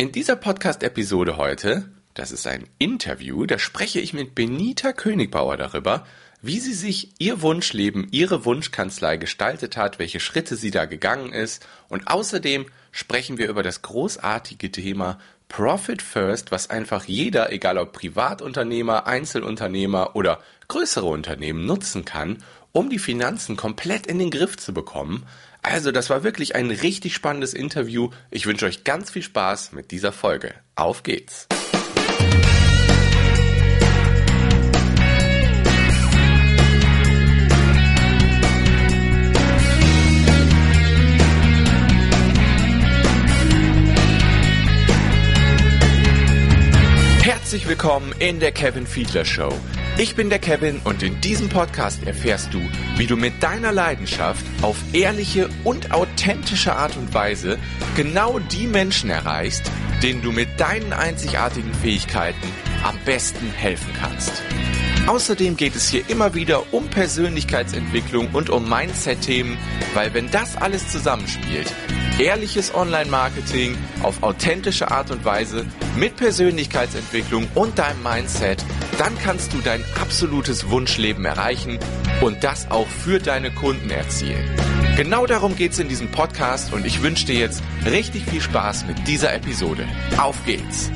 In dieser Podcast-Episode heute, das ist ein Interview, da spreche ich mit Benita Königbauer darüber, wie sie sich ihr Wunschleben, ihre Wunschkanzlei gestaltet hat, welche Schritte sie da gegangen ist und außerdem sprechen wir über das großartige Thema Profit First, was einfach jeder, egal ob Privatunternehmer, Einzelunternehmer oder größere Unternehmen nutzen kann, um die Finanzen komplett in den Griff zu bekommen. Also, das war wirklich ein richtig spannendes Interview. Ich wünsche euch ganz viel Spaß mit dieser Folge. Auf geht's! Herzlich willkommen in der Kevin Fiedler Show. Ich bin der Kevin und in diesem Podcast erfährst du, wie du mit deiner Leidenschaft auf ehrliche und authentische Art und Weise genau die Menschen erreichst, denen du mit deinen einzigartigen Fähigkeiten am besten helfen kannst. Außerdem geht es hier immer wieder um Persönlichkeitsentwicklung und um Mindset-Themen, weil wenn das alles zusammenspielt, ehrliches Online-Marketing auf authentische Art und Weise mit Persönlichkeitsentwicklung und deinem Mindset, dann kannst du dein absolutes Wunschleben erreichen und das auch für deine Kunden erzielen. Genau darum geht es in diesem Podcast und ich wünsche dir jetzt richtig viel Spaß mit dieser Episode. Auf geht's!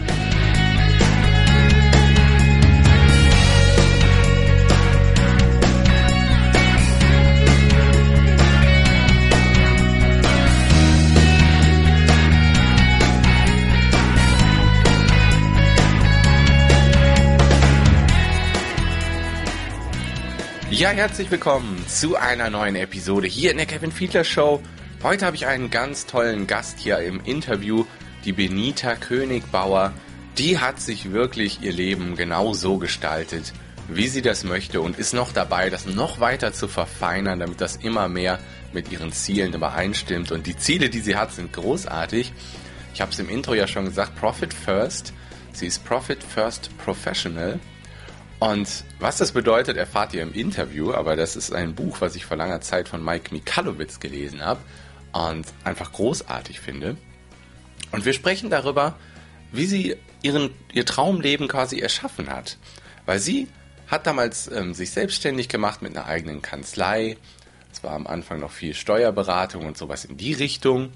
Ja, herzlich willkommen zu einer neuen Episode hier in der Kevin Fiedler Show. Heute habe ich einen ganz tollen Gast hier im Interview, die Benita Königbauer. Die hat sich wirklich ihr Leben genau so gestaltet, wie sie das möchte und ist noch dabei, das noch weiter zu verfeinern, damit das immer mehr mit ihren Zielen übereinstimmt. Und die Ziele, die sie hat, sind großartig. Ich habe es im Intro ja schon gesagt, Profit First. Sie ist Profit First Professional und was das bedeutet, erfahrt ihr im Interview, aber das ist ein Buch, was ich vor langer Zeit von Mike Mikalowitz gelesen habe und einfach großartig finde. Und wir sprechen darüber, wie sie ihren, ihr Traumleben quasi erschaffen hat. Weil sie hat damals ähm, sich selbstständig gemacht mit einer eigenen Kanzlei. Es war am Anfang noch viel Steuerberatung und sowas in die Richtung.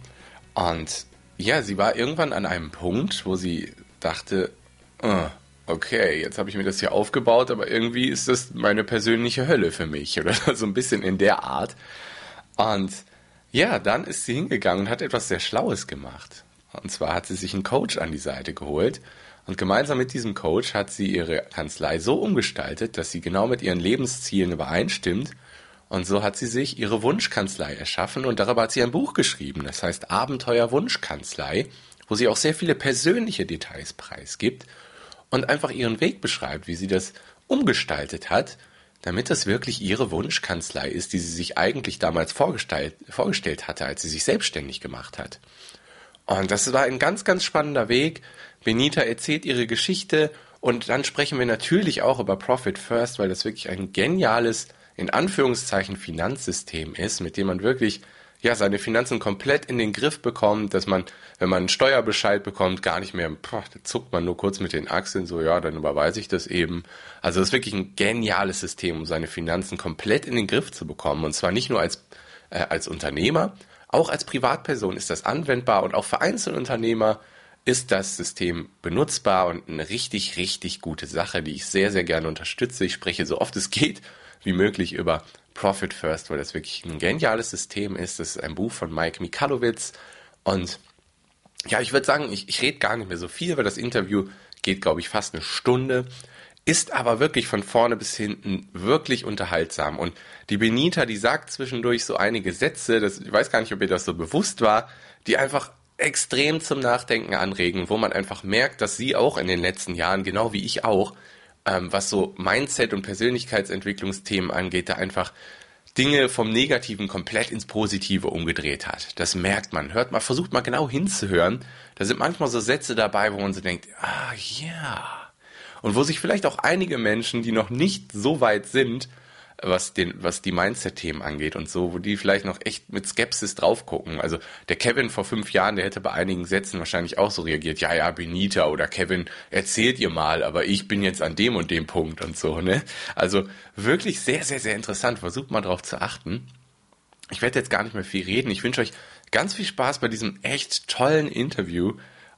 Und ja, sie war irgendwann an einem Punkt, wo sie dachte, uh, okay, jetzt habe ich mir das hier aufgebaut, aber irgendwie ist das meine persönliche Hölle für mich oder so ein bisschen in der Art. Und ja, dann ist sie hingegangen und hat etwas sehr Schlaues gemacht. Und zwar hat sie sich einen Coach an die Seite geholt und gemeinsam mit diesem Coach hat sie ihre Kanzlei so umgestaltet, dass sie genau mit ihren Lebenszielen übereinstimmt. Und so hat sie sich ihre Wunschkanzlei erschaffen und darüber hat sie ein Buch geschrieben. Das heißt Abenteuer Wunschkanzlei, wo sie auch sehr viele persönliche Details preisgibt und einfach ihren Weg beschreibt, wie sie das umgestaltet hat, damit das wirklich ihre Wunschkanzlei ist, die sie sich eigentlich damals vorgestellt, hatte, als sie sich selbstständig gemacht hat. Und das war ein ganz, ganz spannender Weg. Benita erzählt ihre Geschichte und dann sprechen wir natürlich auch über Profit First, weil das wirklich ein geniales, in Anführungszeichen, Finanzsystem ist, mit dem man wirklich ja, seine Finanzen komplett in den Griff bekommt, dass man, wenn man einen Steuerbescheid bekommt, gar nicht mehr, boah, da zuckt man nur kurz mit den Achseln, so, ja, dann überweise ich das eben. Also das ist wirklich ein geniales System, um seine Finanzen komplett in den Griff zu bekommen. Und zwar nicht nur als, äh, als Unternehmer, auch als Privatperson ist das anwendbar und auch für Einzelunternehmer ist das System benutzbar und eine richtig, richtig gute Sache, die ich sehr, sehr gerne unterstütze. Ich spreche so oft es geht wie möglich über Profit First, weil das wirklich ein geniales System ist. Das ist ein Buch von Mike Mikalowitz. Und ja, ich würde sagen, ich, ich rede gar nicht mehr so viel, weil das Interview geht, glaube ich, fast eine Stunde. Ist aber wirklich von vorne bis hinten wirklich unterhaltsam. Und die Benita, die sagt zwischendurch so einige Sätze, das, ich weiß gar nicht, ob ihr das so bewusst war, die einfach extrem zum Nachdenken anregen, wo man einfach merkt, dass sie auch in den letzten Jahren, genau wie ich auch, ähm, was so Mindset und Persönlichkeitsentwicklungsthemen angeht, da einfach Dinge vom Negativen komplett ins Positive umgedreht hat. Das merkt man. Hört mal, versucht mal genau hinzuhören. Da sind manchmal so Sätze dabei, wo man so denkt, ah ja. Und wo sich vielleicht auch einige Menschen, die noch nicht so weit sind, was den, was die Mindset-Themen angeht und so, wo die vielleicht noch echt mit Skepsis drauf gucken. Also der Kevin vor fünf Jahren, der hätte bei einigen Sätzen wahrscheinlich auch so reagiert, ja, ja, Benita oder Kevin, erzählt ihr mal, aber ich bin jetzt an dem und dem Punkt und so, ne? Also wirklich sehr, sehr, sehr interessant. Versucht mal drauf zu achten. Ich werde jetzt gar nicht mehr viel reden. Ich wünsche euch ganz viel Spaß bei diesem echt tollen Interview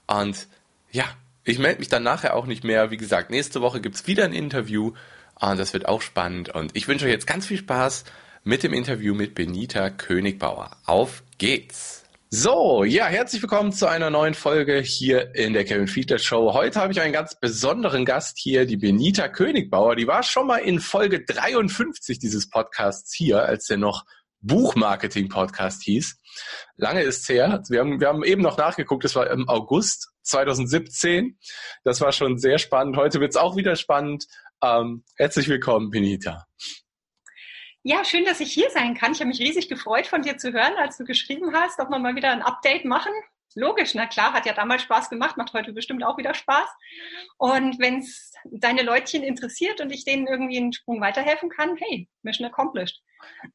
und ja, ich melde mich dann nachher auch nicht mehr. Wie gesagt, nächste Woche gibt's wieder ein Interview und das wird auch spannend. Und ich wünsche euch jetzt ganz viel Spaß mit dem Interview mit Benita Königbauer. Auf geht's! So, ja, herzlich willkommen zu einer neuen Folge hier in der Kevin Fiedler Show. Heute habe ich einen ganz besonderen Gast hier, die Benita Königbauer. Die war schon mal in Folge 53 dieses Podcasts hier, als der noch Buchmarketing-Podcast hieß. Lange ist's her. Wir haben, wir haben eben noch nachgeguckt, das war im August 2017. Das war schon sehr spannend. Heute wird's auch wieder spannend. Ähm, herzlich willkommen, Benita. Ja, schön, dass ich hier sein kann. Ich habe mich riesig gefreut, von dir zu hören, als du geschrieben hast, ob wir mal wieder ein Update machen. Logisch, na klar, hat ja damals Spaß gemacht, macht heute bestimmt auch wieder Spaß. Und wenn es deine Leutchen interessiert und ich denen irgendwie einen Sprung weiterhelfen kann, hey, Mission accomplished.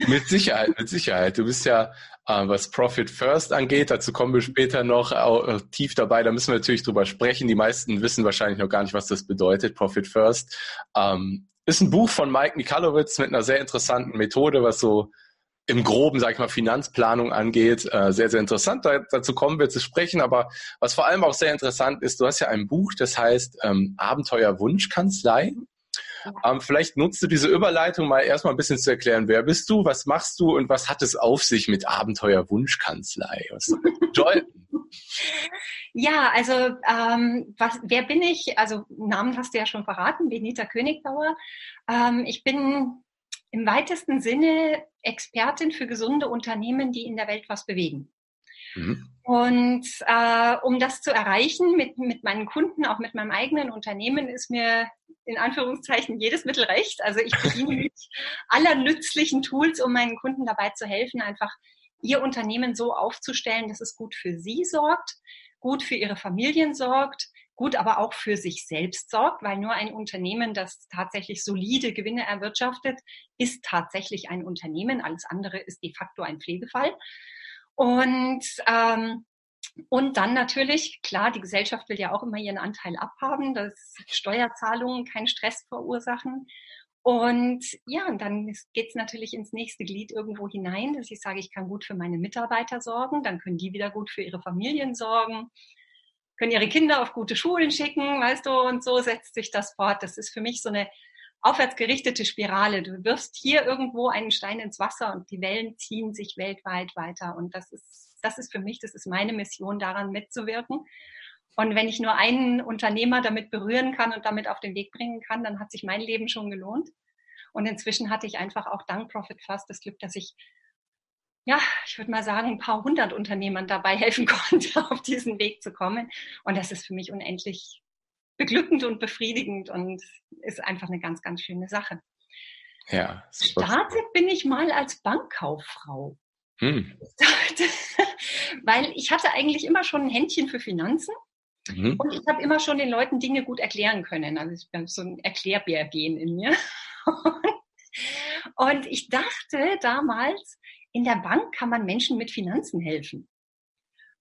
Mit Sicherheit, mit Sicherheit. Du bist ja, äh, was Profit First angeht, dazu kommen wir später noch äh, tief dabei. Da müssen wir natürlich drüber sprechen. Die meisten wissen wahrscheinlich noch gar nicht, was das bedeutet, Profit First. Ähm, ist ein Buch von Mike Mikalowitz mit einer sehr interessanten Methode, was so im Groben, sag ich mal, Finanzplanung angeht. Äh, sehr, sehr interessant. Da, dazu kommen wir zu sprechen. Aber was vor allem auch sehr interessant ist, du hast ja ein Buch, das heißt ähm, Abenteuer Wunschkanzlei. Ähm, vielleicht nutzt du diese Überleitung mal erstmal ein bisschen zu erklären, wer bist du, was machst du und was hat es auf sich mit Abenteuer Wunschkanzlei? Ja, also ähm, was, wer bin ich? Also Namen hast du ja schon verraten, Benita Königbauer. Ähm, ich bin im weitesten Sinne Expertin für gesunde Unternehmen, die in der Welt was bewegen. Mhm. Und äh, um das zu erreichen mit, mit meinen Kunden, auch mit meinem eigenen Unternehmen, ist mir in Anführungszeichen jedes Mittel recht. Also ich bediene mich aller nützlichen Tools, um meinen Kunden dabei zu helfen, einfach ihr Unternehmen so aufzustellen, dass es gut für sie sorgt, gut für ihre Familien sorgt, gut aber auch für sich selbst sorgt, weil nur ein Unternehmen, das tatsächlich solide Gewinne erwirtschaftet, ist tatsächlich ein Unternehmen. Alles andere ist de facto ein Pflegefall. Und ähm, und dann natürlich, klar, die Gesellschaft will ja auch immer ihren Anteil abhaben, dass Steuerzahlungen keinen Stress verursachen. Und ja, und dann geht es natürlich ins nächste Glied irgendwo hinein, dass ich sage, ich kann gut für meine Mitarbeiter sorgen, dann können die wieder gut für ihre Familien sorgen, können ihre Kinder auf gute Schulen schicken, weißt du, und so setzt sich das fort. Das ist für mich so eine aufwärtsgerichtete Spirale. Du wirfst hier irgendwo einen Stein ins Wasser und die Wellen ziehen sich weltweit weiter. Und das ist, das ist für mich, das ist meine Mission, daran mitzuwirken. Und wenn ich nur einen Unternehmer damit berühren kann und damit auf den Weg bringen kann, dann hat sich mein Leben schon gelohnt. Und inzwischen hatte ich einfach auch dank Profit Fast das Glück, dass ich, ja, ich würde mal sagen, ein paar hundert Unternehmern dabei helfen konnte, auf diesen Weg zu kommen. Und das ist für mich unendlich beglückend und befriedigend und ist einfach eine ganz, ganz schöne Sache. Ja. Startet bin ich mal als Bankkauffrau. Hm. Weil ich hatte eigentlich immer schon ein Händchen für Finanzen. Mhm. Und ich habe immer schon den Leuten Dinge gut erklären können. Also ich habe so ein Erklärbärgehen in mir. Und ich dachte damals, in der Bank kann man Menschen mit Finanzen helfen.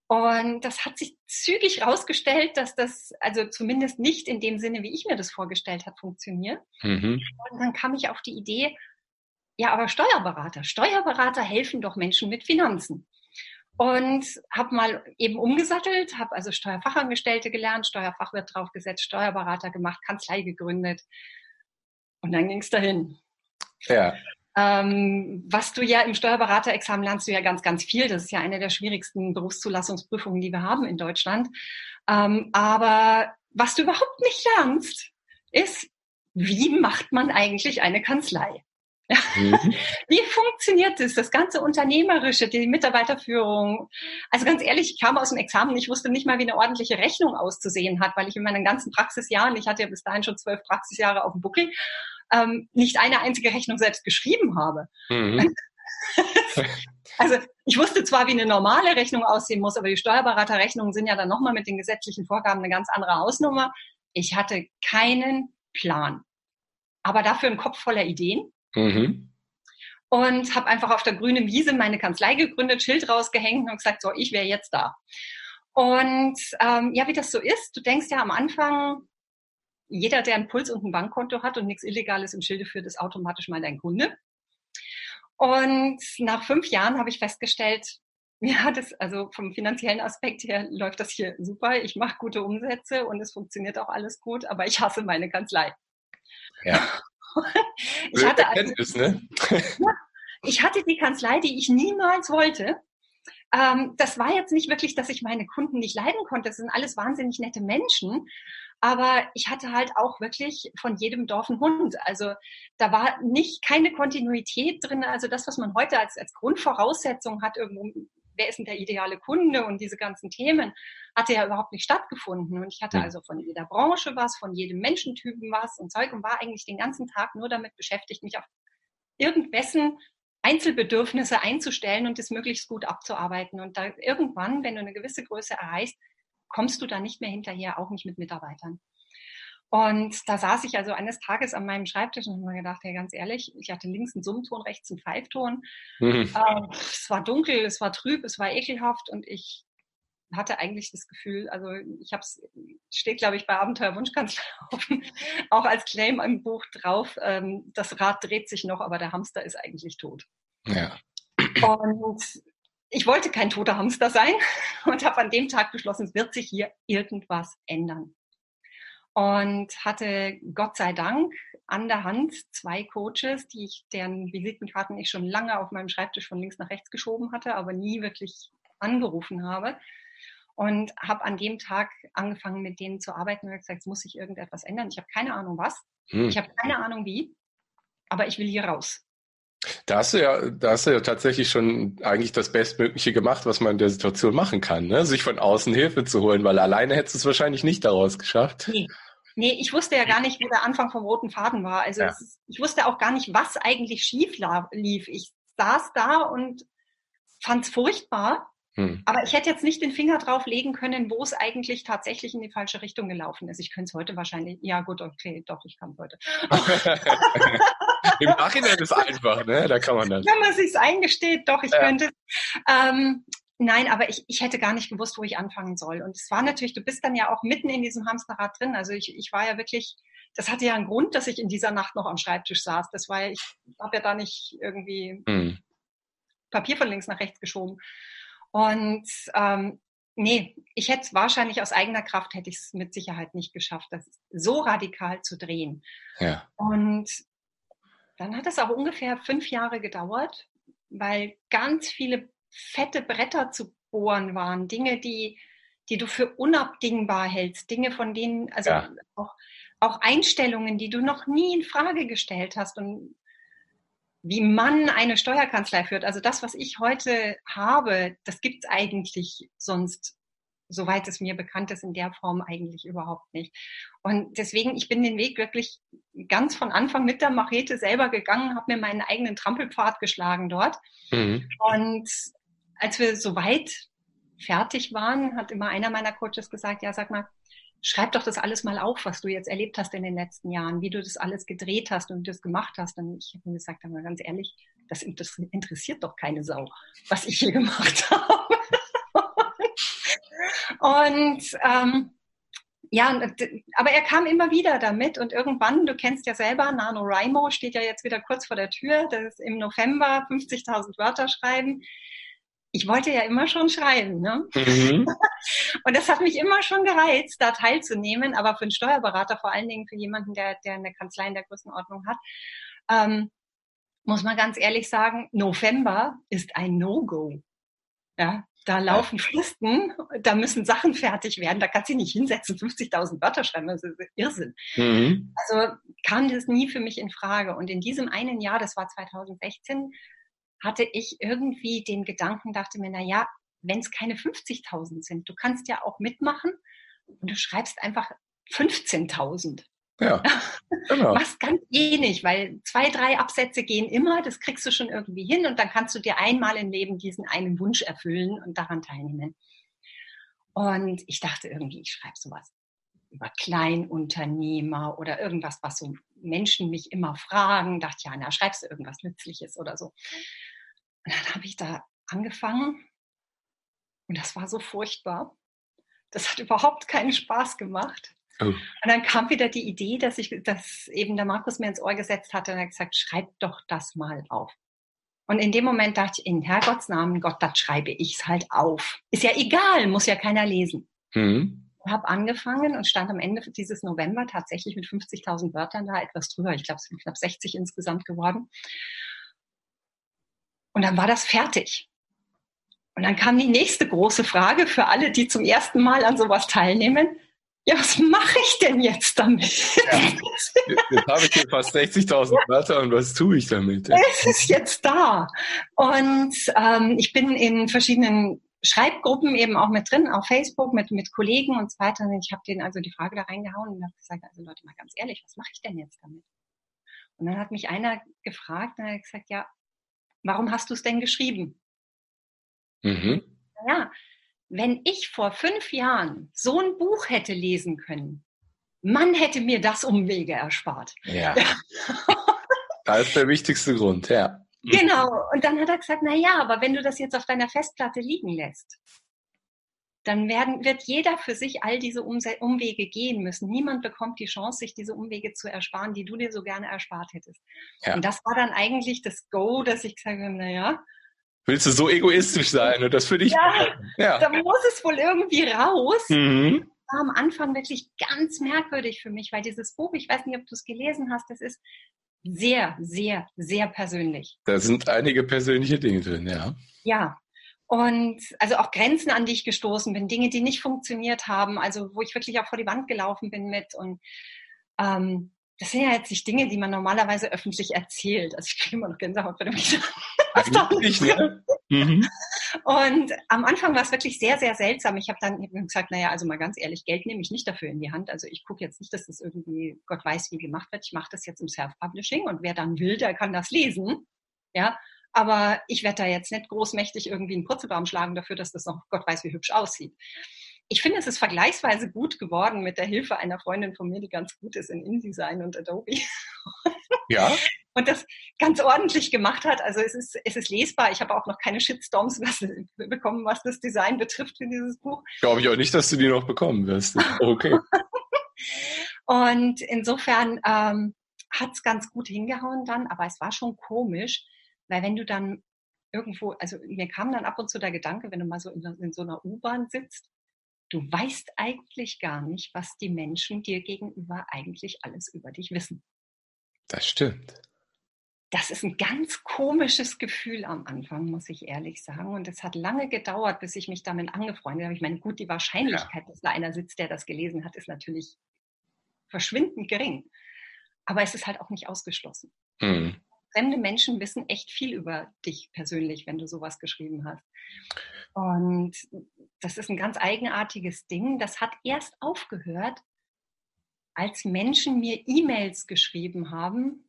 Und das hat sich zügig herausgestellt, dass das also zumindest nicht in dem Sinne, wie ich mir das vorgestellt habe, funktioniert. Mhm. Und dann kam ich auf die Idee, ja, aber Steuerberater, Steuerberater helfen doch Menschen mit Finanzen. Und habe mal eben umgesattelt, habe also Steuerfachangestellte gelernt, Steuerfachwirt draufgesetzt, Steuerberater gemacht, Kanzlei gegründet. Und dann ging es dahin. Ja. Ähm, was du ja im Steuerberaterexamen lernst du ja ganz, ganz viel. Das ist ja eine der schwierigsten Berufszulassungsprüfungen, die wir haben in Deutschland. Ähm, aber was du überhaupt nicht lernst, ist, wie macht man eigentlich eine Kanzlei? Mhm. Wie funktioniert das? Das ganze Unternehmerische, die Mitarbeiterführung. Also ganz ehrlich, ich kam aus dem Examen, ich wusste nicht mal, wie eine ordentliche Rechnung auszusehen hat, weil ich in meinen ganzen Praxisjahren, ich hatte ja bis dahin schon zwölf Praxisjahre auf dem Buckel, ähm, nicht eine einzige Rechnung selbst geschrieben habe. Mhm. also ich wusste zwar, wie eine normale Rechnung aussehen muss, aber die Steuerberaterrechnungen sind ja dann nochmal mit den gesetzlichen Vorgaben eine ganz andere Hausnummer. Ich hatte keinen Plan, aber dafür einen Kopf voller Ideen. Mhm. und habe einfach auf der grünen Wiese meine Kanzlei gegründet, Schild rausgehängt und gesagt, so, ich wäre jetzt da. Und ähm, ja, wie das so ist, du denkst ja am Anfang, jeder, der einen Puls und ein Bankkonto hat und nichts Illegales im Schilde führt, ist automatisch mal dein Kunde. Und nach fünf Jahren habe ich festgestellt, ja, das, also vom finanziellen Aspekt her läuft das hier super. Ich mache gute Umsätze und es funktioniert auch alles gut, aber ich hasse meine Kanzlei. Ja. ich hatte also, ne? ich hatte die Kanzlei, die ich niemals wollte. Ähm, das war jetzt nicht wirklich, dass ich meine Kunden nicht leiden konnte. Das sind alles wahnsinnig nette Menschen. Aber ich hatte halt auch wirklich von jedem Dorf einen Hund. Also da war nicht keine Kontinuität drin. Also das, was man heute als, als Grundvoraussetzung hat, irgendwo, wer ist denn der ideale Kunde und diese ganzen Themen, hatte ja überhaupt nicht stattgefunden. Und ich hatte also von jeder Branche was, von jedem Menschentypen was und Zeug und war eigentlich den ganzen Tag nur damit beschäftigt, mich auf irgendwessen Einzelbedürfnisse einzustellen und das möglichst gut abzuarbeiten. Und da irgendwann, wenn du eine gewisse Größe erreichst, kommst du da nicht mehr hinterher, auch nicht mit Mitarbeitern. Und da saß ich also eines Tages an meinem Schreibtisch und habe mir gedacht, hey, ganz ehrlich, ich hatte links einen Summton, rechts einen Pfeifton. Mhm. Ähm, es war dunkel, es war trüb, es war ekelhaft und ich hatte eigentlich das Gefühl, also ich habe es, steht glaube ich bei Abenteuer Wunschkanzler auch als Claim im Buch drauf, ähm, das Rad dreht sich noch, aber der Hamster ist eigentlich tot. Ja. Und ich wollte kein toter Hamster sein und habe an dem Tag beschlossen, es wird sich hier irgendwas ändern. Und hatte Gott sei Dank an der Hand zwei Coaches, die ich, deren Visitenkarten ich schon lange auf meinem Schreibtisch von links nach rechts geschoben hatte, aber nie wirklich angerufen habe und habe an dem Tag angefangen, mit denen zu arbeiten und gesagt, es muss sich irgendetwas ändern. Ich habe keine Ahnung was, hm. ich habe keine Ahnung wie, aber ich will hier raus. Da hast du ja, da hast du ja tatsächlich schon eigentlich das Bestmögliche gemacht, was man in der Situation machen kann, ne? sich von außen Hilfe zu holen, weil alleine hättest du es wahrscheinlich nicht daraus geschafft. Nee. Nee, ich wusste ja gar nicht, wo der Anfang vom roten Faden war. Also ja. ist, ich wusste auch gar nicht, was eigentlich schief lief. Ich saß da und fand es furchtbar hm. Aber ich hätte jetzt nicht den Finger drauf legen können, wo es eigentlich tatsächlich in die falsche Richtung gelaufen ist. Ich könnte es heute wahrscheinlich, ja gut, okay, doch, ich kann es heute. Im Nachhinein ist einfach, ne? Da kann man das. Wenn man sich eingesteht, doch, ich ja. könnte ähm, Nein, aber ich, ich hätte gar nicht gewusst, wo ich anfangen soll. Und es war natürlich, du bist dann ja auch mitten in diesem Hamsterrad drin. Also ich, ich war ja wirklich, das hatte ja einen Grund, dass ich in dieser Nacht noch am Schreibtisch saß. Das war ja, ich habe ja da nicht irgendwie hm. Papier von links nach rechts geschoben. Und ähm, nee, ich hätte es wahrscheinlich aus eigener Kraft hätte ich es mit Sicherheit nicht geschafft, das so radikal zu drehen. Ja. Und dann hat es auch ungefähr fünf Jahre gedauert, weil ganz viele fette Bretter zu bohren waren, Dinge, die, die du für unabdingbar hältst, Dinge, von denen, also ja. auch, auch Einstellungen, die du noch nie in Frage gestellt hast und wie man eine Steuerkanzlei führt. Also das, was ich heute habe, das gibt es eigentlich sonst, soweit es mir bekannt ist, in der Form eigentlich überhaupt nicht. Und deswegen, ich bin den Weg wirklich ganz von Anfang mit der Machete selber gegangen, habe mir meinen eigenen Trampelpfad geschlagen dort. Mhm. Und als wir soweit fertig waren, hat immer einer meiner Coaches gesagt, ja, sag mal, schreib doch das alles mal auf, was du jetzt erlebt hast in den letzten Jahren, wie du das alles gedreht hast und das gemacht hast. Und ich habe mir gesagt, aber ganz ehrlich, das, interessiert doch keine Sau, was ich hier gemacht habe. und ähm, ja, aber er kam immer wieder damit und irgendwann, du kennst ja selber, NaNoWriMo steht ja jetzt wieder kurz vor der Tür, das ist im November 50.000 Wörter schreiben ich wollte ja immer schon schreiben. Ne? Mhm. Und das hat mich immer schon gereizt, da teilzunehmen, aber für einen Steuerberater, vor allen Dingen für jemanden, der, der eine Kanzlei in der Größenordnung hat, ähm, muss man ganz ehrlich sagen, November ist ein No-Go. Ja, da laufen Fristen, da müssen Sachen fertig werden, da kannst du nicht hinsetzen, 50.000 Wörter schreiben, das ist Irrsinn. Mhm. Also kam das nie für mich in Frage. Und in diesem einen Jahr, das war 2016, hatte ich irgendwie den Gedanken, dachte mir, na ja, wenn es keine 50.000 sind, du kannst ja auch mitmachen und du schreibst einfach 15.000. Ja, genau. Was ganz eh nicht, weil zwei, drei Absätze gehen immer, das kriegst du schon irgendwie hin und dann kannst du dir einmal im Leben diesen einen Wunsch erfüllen und daran teilnehmen. Und ich dachte irgendwie, ich schreibe sowas. über Kleinunternehmer oder irgendwas, was so Menschen mich immer fragen. Dachte, ja, na, schreibst du irgendwas Nützliches oder so. Und dann habe ich da angefangen und das war so furchtbar. Das hat überhaupt keinen Spaß gemacht. Oh. Und dann kam wieder die Idee, dass ich, dass eben der Markus mir ins Ohr gesetzt hatte und hat gesagt, schreib doch das mal auf. Und in dem Moment dachte ich, in Herrgottsnamen, Gott, das schreibe ich's halt auf. Ist ja egal, muss ja keiner lesen. Mhm. Habe angefangen und stand am Ende dieses November tatsächlich mit 50.000 Wörtern da, etwas drüber. Ich glaube, es sind knapp 60 insgesamt geworden. Und dann war das fertig. Und dann kam die nächste große Frage für alle, die zum ersten Mal an sowas teilnehmen. Ja, was mache ich denn jetzt damit? Ja, jetzt habe ich hier fast 60.000 Wörter und was tue ich damit? Es ist jetzt da. Und ähm, ich bin in verschiedenen Schreibgruppen eben auch mit drin, auf Facebook mit, mit Kollegen und so weiter. Und ich habe denen also die Frage da reingehauen und habe gesagt, also Leute, mal ganz ehrlich, was mache ich denn jetzt damit? Und dann hat mich einer gefragt und hat gesagt, ja, warum hast du es denn geschrieben? Mhm. Ja, wenn ich vor fünf Jahren so ein Buch hätte lesen können, man hätte mir das Umwege erspart. Ja. das ist der wichtigste Grund, ja. Genau. Und dann hat er gesagt, na ja, aber wenn du das jetzt auf deiner Festplatte liegen lässt, dann werden, wird jeder für sich all diese Umwege gehen müssen. Niemand bekommt die Chance, sich diese Umwege zu ersparen, die du dir so gerne erspart hättest. Ja. Und das war dann eigentlich das Go, dass ich gesagt habe, na ja, Willst du so egoistisch sein und das für dich? Ja, ja. da muss es wohl irgendwie raus. Mhm. War am Anfang wirklich ganz merkwürdig für mich, weil dieses Buch, ich weiß nicht, ob du es gelesen hast, das ist sehr, sehr, sehr persönlich. Da sind einige persönliche Dinge drin, ja. Ja. Und also auch Grenzen, an die ich gestoßen bin, Dinge, die nicht funktioniert haben, also wo ich wirklich auch vor die Wand gelaufen bin mit. Und ähm, das sind ja jetzt nicht Dinge, die man normalerweise öffentlich erzählt. Also ich kriege immer noch Gänsehaut, wenn du mich Eigentlich, ne? Mhm. Und am Anfang war es wirklich sehr, sehr seltsam. Ich habe dann gesagt, naja, also mal ganz ehrlich, Geld nehme ich nicht dafür in die Hand. Also ich gucke jetzt nicht, dass das irgendwie Gott weiß wie gemacht wird. Ich mache das jetzt im Self-Publishing und wer dann will, der kann das lesen. Ja, aber ich werde da jetzt nicht großmächtig irgendwie einen Purzelbaum schlagen dafür, dass das noch Gott weiß wie hübsch aussieht ich finde, es ist vergleichsweise gut geworden mit der Hilfe einer Freundin von mir, die ganz gut ist in InDesign und Adobe. Ja. Und das ganz ordentlich gemacht hat. Also es ist, es ist lesbar. Ich habe auch noch keine Shitstorms bekommen, was das Design betrifft für dieses Buch. Glaube ich auch nicht, dass du die noch bekommen wirst. Okay. und insofern ähm, hat es ganz gut hingehauen dann, aber es war schon komisch, weil wenn du dann irgendwo, also mir kam dann ab und zu der Gedanke, wenn du mal so in, in so einer U-Bahn sitzt du weißt eigentlich gar nicht, was die Menschen dir gegenüber eigentlich alles über dich wissen. Das stimmt. Das ist ein ganz komisches Gefühl am Anfang, muss ich ehrlich sagen. Und es hat lange gedauert, bis ich mich damit angefreundet habe. Ich meine, gut, die Wahrscheinlichkeit, ja. dass da einer sitzt, der das gelesen hat, ist natürlich verschwindend gering. Aber es ist halt auch nicht ausgeschlossen. Mhm. Fremde Menschen wissen echt viel über dich persönlich, wenn du sowas geschrieben hast. Und das ist ein ganz eigenartiges Ding. Das hat erst aufgehört, als Menschen mir E-Mails geschrieben haben,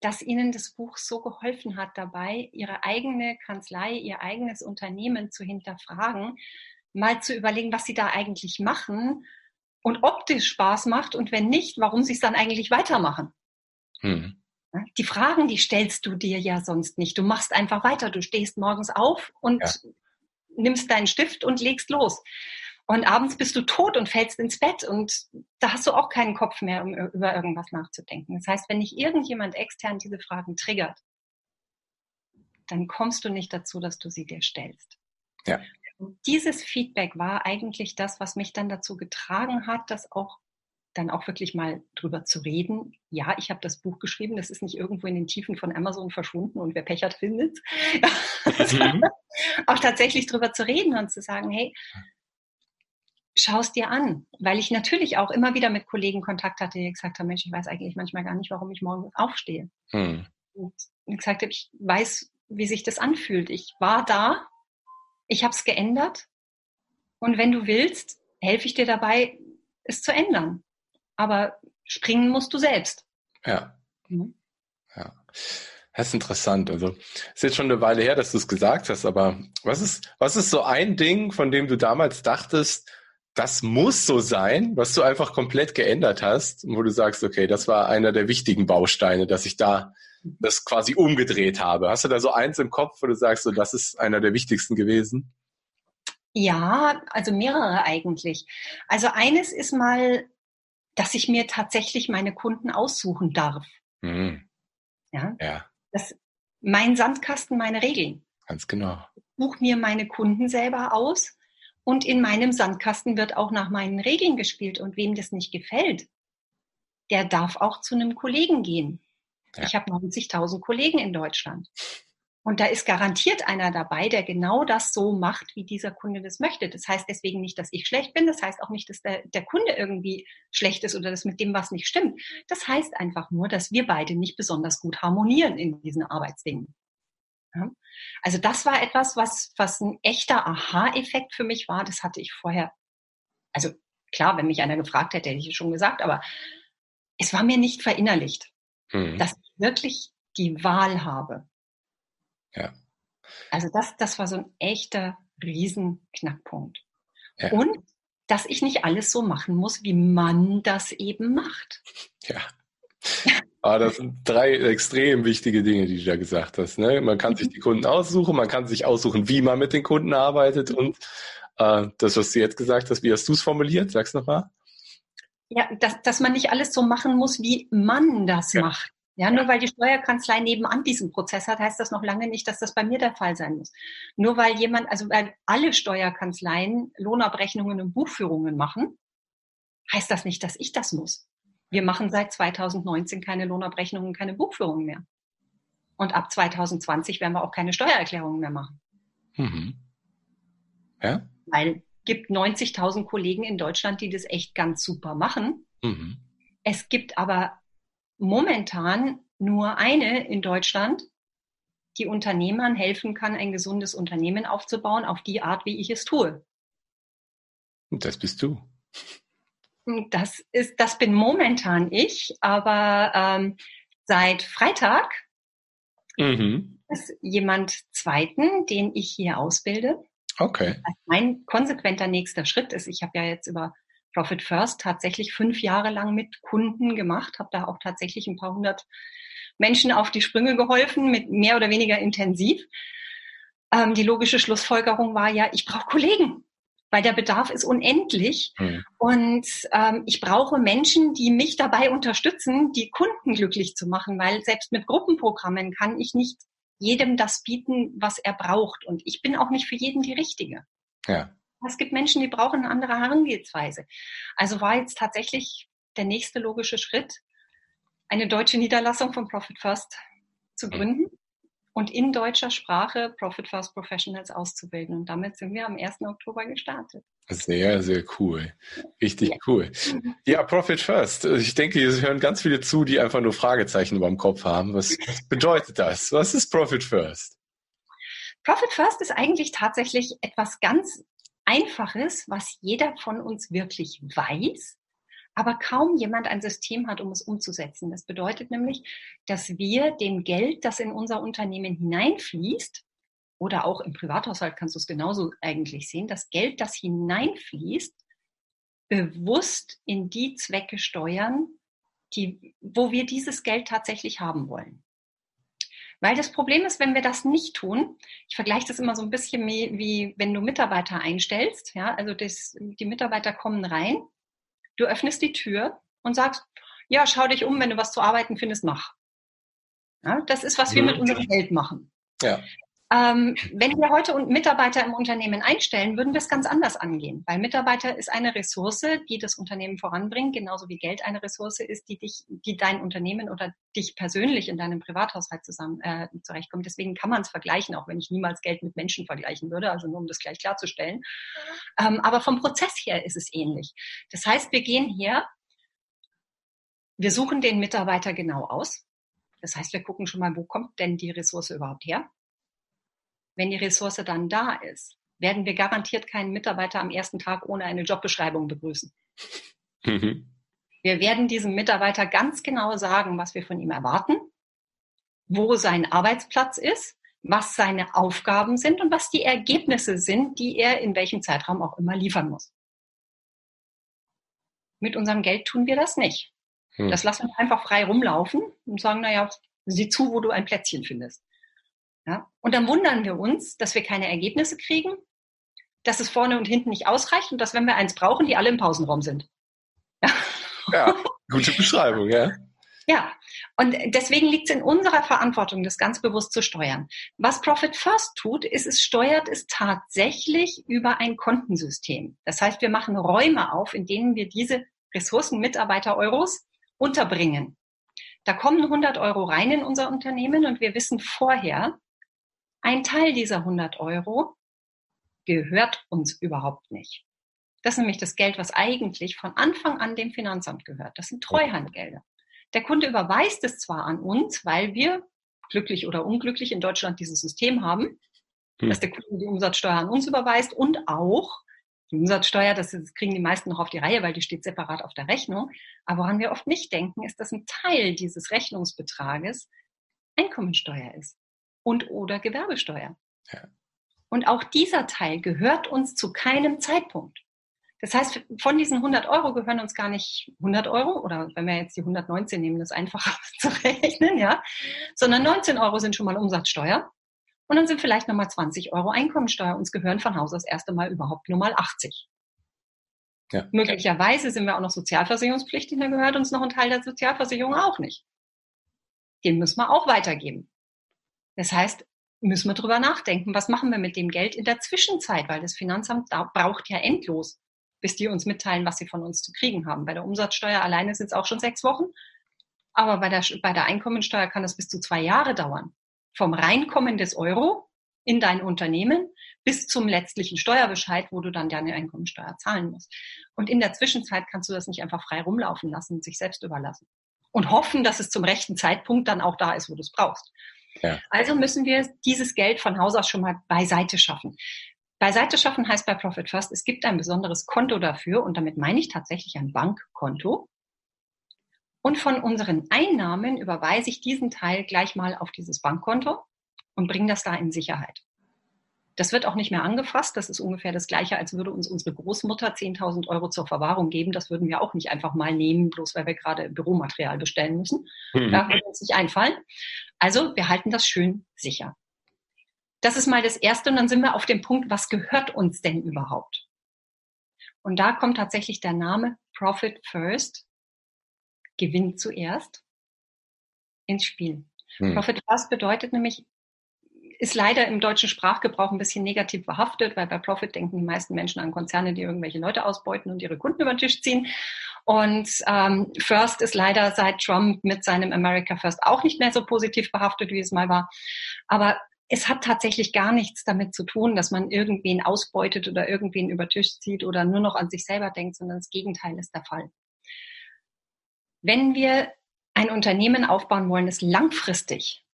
dass ihnen das Buch so geholfen hat dabei, ihre eigene Kanzlei, ihr eigenes Unternehmen zu hinterfragen, mal zu überlegen, was sie da eigentlich machen und ob das Spaß macht und wenn nicht, warum sie es dann eigentlich weitermachen. Hm. Die Fragen, die stellst du dir ja sonst nicht. Du machst einfach weiter. Du stehst morgens auf und ja nimmst deinen Stift und legst los. Und abends bist du tot und fällst ins Bett und da hast du auch keinen Kopf mehr, um über irgendwas nachzudenken. Das heißt, wenn dich irgendjemand extern diese Fragen triggert, dann kommst du nicht dazu, dass du sie dir stellst. Ja. Und dieses Feedback war eigentlich das, was mich dann dazu getragen hat, das auch dann auch wirklich mal drüber zu reden. Ja, ich habe das Buch geschrieben, das ist nicht irgendwo in den Tiefen von Amazon verschwunden und wer Pech hat, findet. Mhm. auch tatsächlich drüber zu reden und zu sagen, hey, schau es dir an. Weil ich natürlich auch immer wieder mit Kollegen Kontakt hatte, die gesagt haben, Mensch, ich weiß eigentlich manchmal gar nicht, warum ich morgen aufstehe. Mhm. Und gesagt habe, ich weiß, wie sich das anfühlt. Ich war da, ich habe es geändert und wenn du willst, helfe ich dir dabei, es zu ändern aber springen musst du selbst. Ja. Mhm. Ja. Das ist interessant. Also, ist jetzt schon eine Weile her, dass du es gesagt hast, aber was ist, was ist so ein Ding, von dem du damals dachtest, das muss so sein, was du einfach komplett geändert hast, wo du sagst, okay, das war einer der wichtigen Bausteine, dass ich da das quasi umgedreht habe. Hast du da so eins im Kopf, wo du sagst, so, das ist einer der wichtigsten gewesen? Ja, also mehrere eigentlich. Also eines ist mal, dass ich mir tatsächlich meine Kunden aussuchen darf. Mhm. Ja. ja. Das, mein Sandkasten, meine Regeln. Ganz genau. Ich suche mir meine Kunden selber aus und in meinem Sandkasten wird auch nach meinen Regeln gespielt. Und wem das nicht gefällt, der darf auch zu einem Kollegen gehen. Ja. Ich habe 90.000 Kollegen in Deutschland. Und da ist garantiert einer dabei, der genau das so macht, wie dieser Kunde das möchte. Das heißt deswegen nicht, dass ich schlecht bin. Das heißt auch nicht, dass der, der Kunde irgendwie schlecht ist oder dass mit dem was nicht stimmt. Das heißt einfach nur, dass wir beide nicht besonders gut harmonieren in diesen Arbeitsdingen. Ja? Also das war etwas, was, was ein echter Aha-Effekt für mich war. Das hatte ich vorher. Also klar, wenn mich einer gefragt hätte, hätte ich es schon gesagt, aber es war mir nicht verinnerlicht, mhm. dass ich wirklich die Wahl habe. Ja. Also das, das war so ein echter Riesenknackpunkt. Ja. Und dass ich nicht alles so machen muss, wie man das eben macht. Ja. Ah, das sind drei extrem wichtige Dinge, die du da gesagt hast. Ne? Man kann sich mhm. die Kunden aussuchen, man kann sich aussuchen, wie man mit den Kunden arbeitet und äh, das, was du jetzt gesagt hast, wie hast du es formuliert? Sag's nochmal. Ja, dass, dass man nicht alles so machen muss, wie man das ja. macht. Ja, nur weil die Steuerkanzlei nebenan diesen Prozess hat, heißt das noch lange nicht, dass das bei mir der Fall sein muss. Nur weil jemand, also weil alle Steuerkanzleien Lohnabrechnungen und Buchführungen machen, heißt das nicht, dass ich das muss. Wir machen seit 2019 keine Lohnabrechnungen, keine Buchführungen mehr. Und ab 2020 werden wir auch keine Steuererklärungen mehr machen. Mhm. Ja? Weil gibt 90.000 Kollegen in Deutschland, die das echt ganz super machen. Mhm. Es gibt aber momentan nur eine in Deutschland, die Unternehmern helfen kann, ein gesundes Unternehmen aufzubauen, auf die Art, wie ich es tue. Und das bist du. Das ist, das bin momentan ich, aber ähm, seit Freitag mhm. ist jemand zweiten, den ich hier ausbilde. Okay. Also mein konsequenter nächster Schritt ist, ich habe ja jetzt über Profit First tatsächlich fünf Jahre lang mit Kunden gemacht, habe da auch tatsächlich ein paar hundert Menschen auf die Sprünge geholfen, mit mehr oder weniger intensiv. Ähm, die logische Schlussfolgerung war ja, ich brauche Kollegen, weil der Bedarf ist unendlich. Mhm. Und ähm, ich brauche Menschen, die mich dabei unterstützen, die Kunden glücklich zu machen, weil selbst mit Gruppenprogrammen kann ich nicht jedem das bieten, was er braucht. Und ich bin auch nicht für jeden die Richtige. Ja. Es gibt Menschen, die brauchen eine andere Herangehensweise. Also war jetzt tatsächlich der nächste logische Schritt, eine deutsche Niederlassung von Profit First zu mhm. gründen und in deutscher Sprache Profit First Professionals auszubilden. Und damit sind wir am 1. Oktober gestartet. Sehr, sehr cool. Richtig ja. cool. Ja, Profit First. Ich denke, hier hören ganz viele zu, die einfach nur Fragezeichen über dem Kopf haben. Was bedeutet das? Was ist Profit First? Profit First ist eigentlich tatsächlich etwas ganz Einfaches, was jeder von uns wirklich weiß, aber kaum jemand ein System hat, um es umzusetzen. Das bedeutet nämlich, dass wir dem Geld, das in unser Unternehmen hineinfließt, oder auch im Privathaushalt kannst du es genauso eigentlich sehen, das Geld, das hineinfließt, bewusst in die Zwecke steuern, die, wo wir dieses Geld tatsächlich haben wollen. Weil das Problem ist, wenn wir das nicht tun, ich vergleiche das immer so ein bisschen wie, wie wenn du Mitarbeiter einstellst, ja, also das, die Mitarbeiter kommen rein, du öffnest die Tür und sagst, ja, schau dich um, wenn du was zu arbeiten findest, mach. Ja, das ist, was wir mit mhm. unserem Geld machen. Ja. Ähm, wenn wir heute Mitarbeiter im Unternehmen einstellen, würden wir es ganz anders angehen, weil Mitarbeiter ist eine Ressource, die das Unternehmen voranbringt, genauso wie Geld eine Ressource ist, die dich, die dein Unternehmen oder dich persönlich in deinem Privathaushalt zusammen äh, zurechtkommt. Deswegen kann man es vergleichen, auch wenn ich niemals Geld mit Menschen vergleichen würde, also nur um das gleich klarzustellen. Ähm, aber vom Prozess her ist es ähnlich. Das heißt, wir gehen hier, wir suchen den Mitarbeiter genau aus. Das heißt, wir gucken schon mal, wo kommt denn die Ressource überhaupt her? Wenn die Ressource dann da ist, werden wir garantiert keinen Mitarbeiter am ersten Tag ohne eine Jobbeschreibung begrüßen. Mhm. Wir werden diesem Mitarbeiter ganz genau sagen, was wir von ihm erwarten, wo sein Arbeitsplatz ist, was seine Aufgaben sind und was die Ergebnisse sind, die er in welchem Zeitraum auch immer liefern muss. Mit unserem Geld tun wir das nicht. Hm. Das lassen wir einfach frei rumlaufen und sagen, naja, sieh zu, wo du ein Plätzchen findest. Ja? Und dann wundern wir uns, dass wir keine Ergebnisse kriegen, dass es vorne und hinten nicht ausreicht und dass, wenn wir eins brauchen, die alle im Pausenraum sind. Ja, ja gute Beschreibung, ja. Ja, und deswegen liegt es in unserer Verantwortung, das ganz bewusst zu steuern. Was Profit First tut, ist, es steuert es tatsächlich über ein Kontensystem. Das heißt, wir machen Räume auf, in denen wir diese Ressourcen, Mitarbeiter, Euros unterbringen. Da kommen 100 Euro rein in unser Unternehmen und wir wissen vorher, ein Teil dieser 100 Euro gehört uns überhaupt nicht. Das ist nämlich das Geld, was eigentlich von Anfang an dem Finanzamt gehört. Das sind Treuhandgelder. Der Kunde überweist es zwar an uns, weil wir glücklich oder unglücklich in Deutschland dieses System haben, hm. dass der Kunde die Umsatzsteuer an uns überweist und auch die Umsatzsteuer, das kriegen die meisten noch auf die Reihe, weil die steht separat auf der Rechnung. Aber woran wir oft nicht denken, ist, dass ein Teil dieses Rechnungsbetrages Einkommensteuer ist und oder Gewerbesteuer. Ja. Und auch dieser Teil gehört uns zu keinem Zeitpunkt. Das heißt, von diesen 100 Euro gehören uns gar nicht 100 Euro oder wenn wir jetzt die 119 nehmen, das einfacher zu rechnen, ja, sondern 19 Euro sind schon mal Umsatzsteuer und dann sind vielleicht nochmal 20 Euro Einkommensteuer. Uns gehören von Haus aus erst einmal überhaupt nur mal 80. Ja. Möglicherweise sind wir auch noch sozialversicherungspflichtig, dann gehört uns noch ein Teil der Sozialversicherung auch nicht. Den müssen wir auch weitergeben. Das heißt, müssen wir drüber nachdenken, was machen wir mit dem Geld in der Zwischenzeit, weil das Finanzamt braucht ja endlos bis die uns mitteilen, was sie von uns zu kriegen haben. Bei der Umsatzsteuer alleine sind es auch schon sechs Wochen. Aber bei der, bei der Einkommensteuer kann das bis zu zwei Jahre dauern. Vom Reinkommen des Euro in dein Unternehmen bis zum letztlichen Steuerbescheid, wo du dann deine Einkommensteuer zahlen musst. Und in der Zwischenzeit kannst du das nicht einfach frei rumlaufen lassen und sich selbst überlassen. Und hoffen, dass es zum rechten Zeitpunkt dann auch da ist, wo du es brauchst. Also müssen wir dieses Geld von Haus aus schon mal beiseite schaffen. Beiseite schaffen heißt bei Profit First, es gibt ein besonderes Konto dafür und damit meine ich tatsächlich ein Bankkonto. Und von unseren Einnahmen überweise ich diesen Teil gleich mal auf dieses Bankkonto und bringe das da in Sicherheit. Das wird auch nicht mehr angefasst. Das ist ungefähr das Gleiche, als würde uns unsere Großmutter 10.000 Euro zur Verwahrung geben. Das würden wir auch nicht einfach mal nehmen, bloß weil wir gerade Büromaterial bestellen müssen. Mhm. Da würde uns nicht einfallen. Also wir halten das schön sicher. Das ist mal das Erste und dann sind wir auf dem Punkt, was gehört uns denn überhaupt? Und da kommt tatsächlich der Name Profit First, Gewinn zuerst, ins Spiel. Hm. Profit First bedeutet nämlich, ist leider im deutschen Sprachgebrauch ein bisschen negativ behaftet, weil bei Profit denken die meisten Menschen an Konzerne, die irgendwelche Leute ausbeuten und ihre Kunden über den Tisch ziehen. Und ähm, First ist leider seit Trump mit seinem America First auch nicht mehr so positiv behaftet, wie es mal war. Aber es hat tatsächlich gar nichts damit zu tun, dass man irgendwen ausbeutet oder irgendwen über Tisch zieht oder nur noch an sich selber denkt, sondern das Gegenteil ist der Fall. Wenn wir ein Unternehmen aufbauen wollen, das langfristig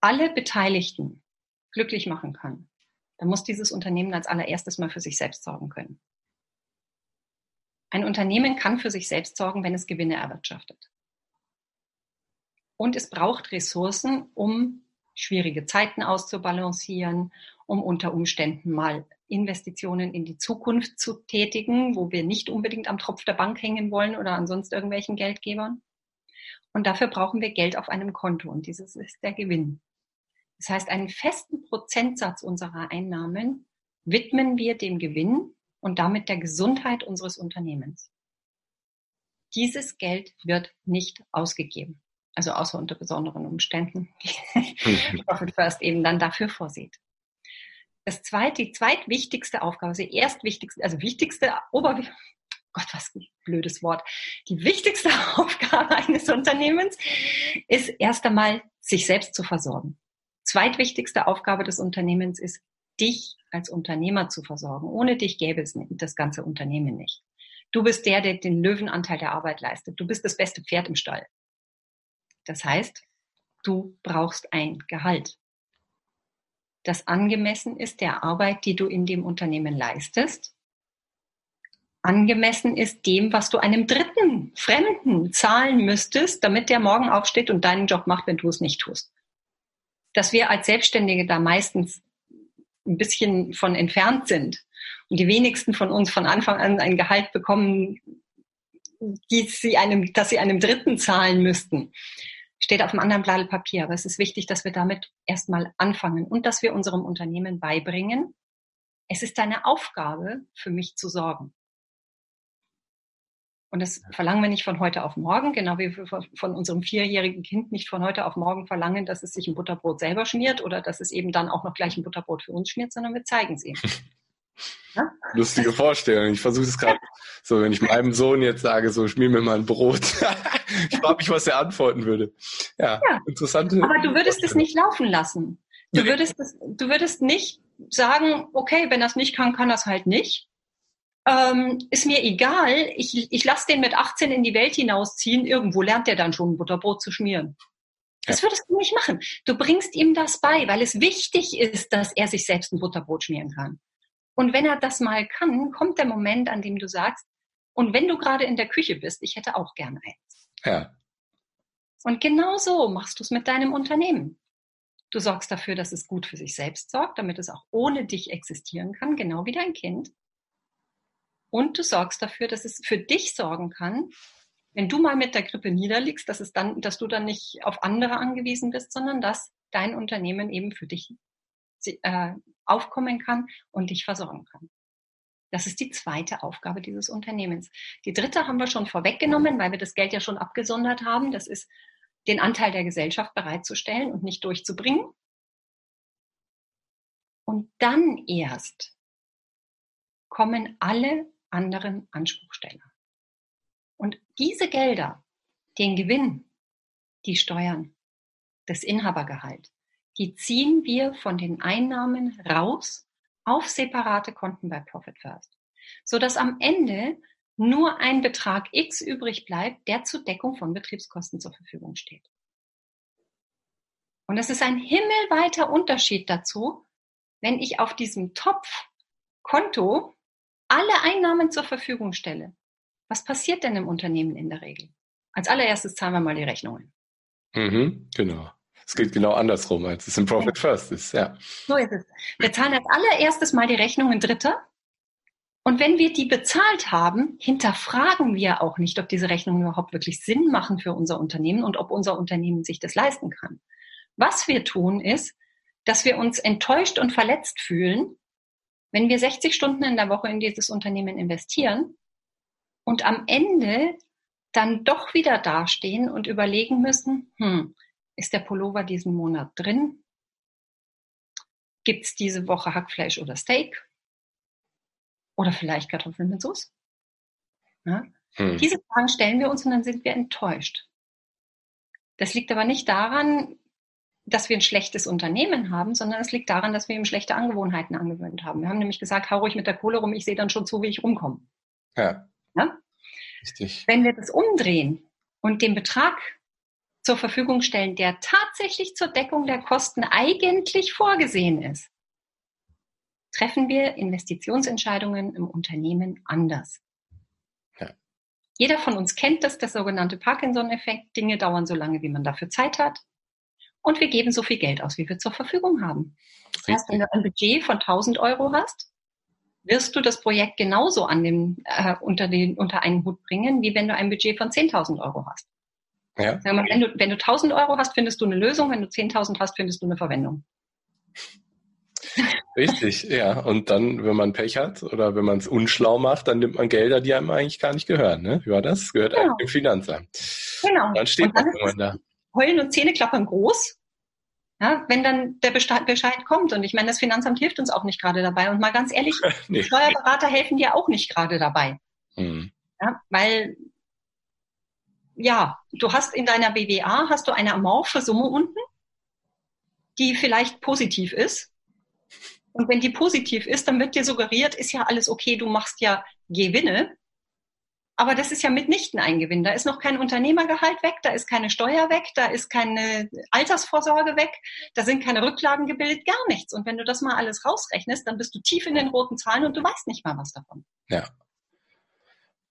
alle Beteiligten glücklich machen kann, dann muss dieses Unternehmen als allererstes mal für sich selbst sorgen können. Ein Unternehmen kann für sich selbst sorgen, wenn es Gewinne erwirtschaftet. Und es braucht Ressourcen, um schwierige Zeiten auszubalancieren, um unter Umständen mal Investitionen in die Zukunft zu tätigen, wo wir nicht unbedingt am Tropf der Bank hängen wollen oder an sonst irgendwelchen Geldgebern. Und dafür brauchen wir Geld auf einem Konto und dieses ist der Gewinn. Das heißt, einen festen Prozentsatz unserer Einnahmen widmen wir dem Gewinn und damit der Gesundheit unseres Unternehmens. Dieses Geld wird nicht ausgegeben also außer unter besonderen Umständen, die Profit First eben dann dafür vorsieht. Das zweite, die zweitwichtigste Aufgabe, also die erstwichtigste, also wichtigste, ober, Gott, was ein blödes Wort. Die wichtigste Aufgabe eines Unternehmens ist erst einmal, sich selbst zu versorgen. Zweitwichtigste Aufgabe des Unternehmens ist, dich als Unternehmer zu versorgen. Ohne dich gäbe es das ganze Unternehmen nicht. Du bist der, der den Löwenanteil der Arbeit leistet. Du bist das beste Pferd im Stall. Das heißt, du brauchst ein Gehalt, das angemessen ist der Arbeit, die du in dem Unternehmen leistest, angemessen ist dem, was du einem Dritten, Fremden zahlen müsstest, damit der morgen aufsteht und deinen Job macht, wenn du es nicht tust. Dass wir als Selbstständige da meistens ein bisschen von entfernt sind und die wenigsten von uns von Anfang an ein Gehalt bekommen, die sie einem, dass sie einem Dritten zahlen müssten. Steht auf einem anderen Blatt Papier. Aber es ist wichtig, dass wir damit erstmal anfangen und dass wir unserem Unternehmen beibringen, es ist deine Aufgabe, für mich zu sorgen. Und das verlangen wir nicht von heute auf morgen, genau wie wir von unserem vierjährigen Kind nicht von heute auf morgen verlangen, dass es sich ein Butterbrot selber schmiert oder dass es eben dann auch noch gleich ein Butterbrot für uns schmiert, sondern wir zeigen es ihm. Ja? Lustige Vorstellung. Ich versuche es gerade so, wenn ich meinem Sohn jetzt sage, so schmier mir mal ein Brot. ich frage mich, was er antworten würde. Ja, ja. interessante. Aber du würdest es nicht laufen lassen. Du würdest, es, du würdest nicht sagen, okay, wenn das nicht kann, kann das halt nicht. Ähm, ist mir egal, ich, ich lasse den mit 18 in die Welt hinausziehen, irgendwo lernt er dann schon ein Butterbrot zu schmieren. Das würdest du nicht machen. Du bringst ihm das bei, weil es wichtig ist, dass er sich selbst ein Butterbrot schmieren kann. Und wenn er das mal kann, kommt der Moment, an dem du sagst, und wenn du gerade in der Küche bist, ich hätte auch gern eins. Ja. Und genau so machst du es mit deinem Unternehmen. Du sorgst dafür, dass es gut für sich selbst sorgt, damit es auch ohne dich existieren kann, genau wie dein Kind. Und du sorgst dafür, dass es für dich sorgen kann, wenn du mal mit der Grippe niederliegst, dass es dann, dass du dann nicht auf andere angewiesen bist, sondern dass dein Unternehmen eben für dich äh, aufkommen kann und dich versorgen kann. Das ist die zweite Aufgabe dieses Unternehmens. Die dritte haben wir schon vorweggenommen, weil wir das Geld ja schon abgesondert haben. Das ist den Anteil der Gesellschaft bereitzustellen und nicht durchzubringen. Und dann erst kommen alle anderen Anspruchsteller. Und diese Gelder, den Gewinn, die Steuern, das Inhabergehalt, die ziehen wir von den Einnahmen raus auf separate Konten bei Profit First, sodass am Ende nur ein Betrag X übrig bleibt, der zur Deckung von Betriebskosten zur Verfügung steht. Und das ist ein himmelweiter Unterschied dazu, wenn ich auf diesem Topfkonto alle Einnahmen zur Verfügung stelle. Was passiert denn im Unternehmen in der Regel? Als allererstes zahlen wir mal die Rechnungen. Mhm, genau. Es geht genau andersrum, als es im Profit First ist, ja. So ist es. Wir zahlen als allererstes mal die Rechnungen Dritter und wenn wir die bezahlt haben, hinterfragen wir auch nicht, ob diese Rechnungen überhaupt wirklich Sinn machen für unser Unternehmen und ob unser Unternehmen sich das leisten kann. Was wir tun ist, dass wir uns enttäuscht und verletzt fühlen, wenn wir 60 Stunden in der Woche in dieses Unternehmen investieren und am Ende dann doch wieder dastehen und überlegen müssen, hm, ist der Pullover diesen Monat drin? Gibt es diese Woche Hackfleisch oder Steak? Oder vielleicht Kartoffeln mit Soße. Ja? Hm. Diese Fragen stellen wir uns und dann sind wir enttäuscht. Das liegt aber nicht daran, dass wir ein schlechtes Unternehmen haben, sondern es liegt daran, dass wir ihm schlechte Angewohnheiten angewöhnt haben. Wir haben nämlich gesagt, hau ruhig mit der Kohle rum, ich sehe dann schon zu, wie ich rumkomme. Ja. ja? Richtig. Wenn wir das umdrehen und den Betrag zur Verfügung stellen, der tatsächlich zur Deckung der Kosten eigentlich vorgesehen ist, treffen wir Investitionsentscheidungen im Unternehmen anders. Ja. Jeder von uns kennt das, der sogenannte Parkinson-Effekt. Dinge dauern so lange, wie man dafür Zeit hat. Und wir geben so viel Geld aus, wie wir zur Verfügung haben. Das heißt, wenn du ein Budget von 1000 Euro hast, wirst du das Projekt genauso an dem, äh, unter, den, unter einen Hut bringen, wie wenn du ein Budget von 10.000 Euro hast. Ja. Wenn, du, wenn du 1000 Euro hast, findest du eine Lösung. Wenn du 10.000 hast, findest du eine Verwendung. Richtig, ja. Und dann, wenn man Pech hat oder wenn man es unschlau macht, dann nimmt man Gelder, die einem eigentlich gar nicht gehören. Ne? Wie war das? Gehört genau. eigentlich dem Finanzamt. Genau. Dann steht man da. Heulen und Zähne klappern groß. Ja, wenn dann der Bescheid kommt. Und ich meine, das Finanzamt hilft uns auch nicht gerade dabei. Und mal ganz ehrlich, nee. Steuerberater helfen dir auch nicht gerade dabei. Mhm. Ja, weil, ja, du hast in deiner BWA, hast du eine amorphe Summe unten, die vielleicht positiv ist. Und wenn die positiv ist, dann wird dir suggeriert, ist ja alles okay, du machst ja Gewinne. Aber das ist ja mitnichten ein Gewinn. Da ist noch kein Unternehmergehalt weg, da ist keine Steuer weg, da ist keine Altersvorsorge weg, da sind keine Rücklagen gebildet, gar nichts. Und wenn du das mal alles rausrechnest, dann bist du tief in den roten Zahlen und du weißt nicht mal was davon. Ja.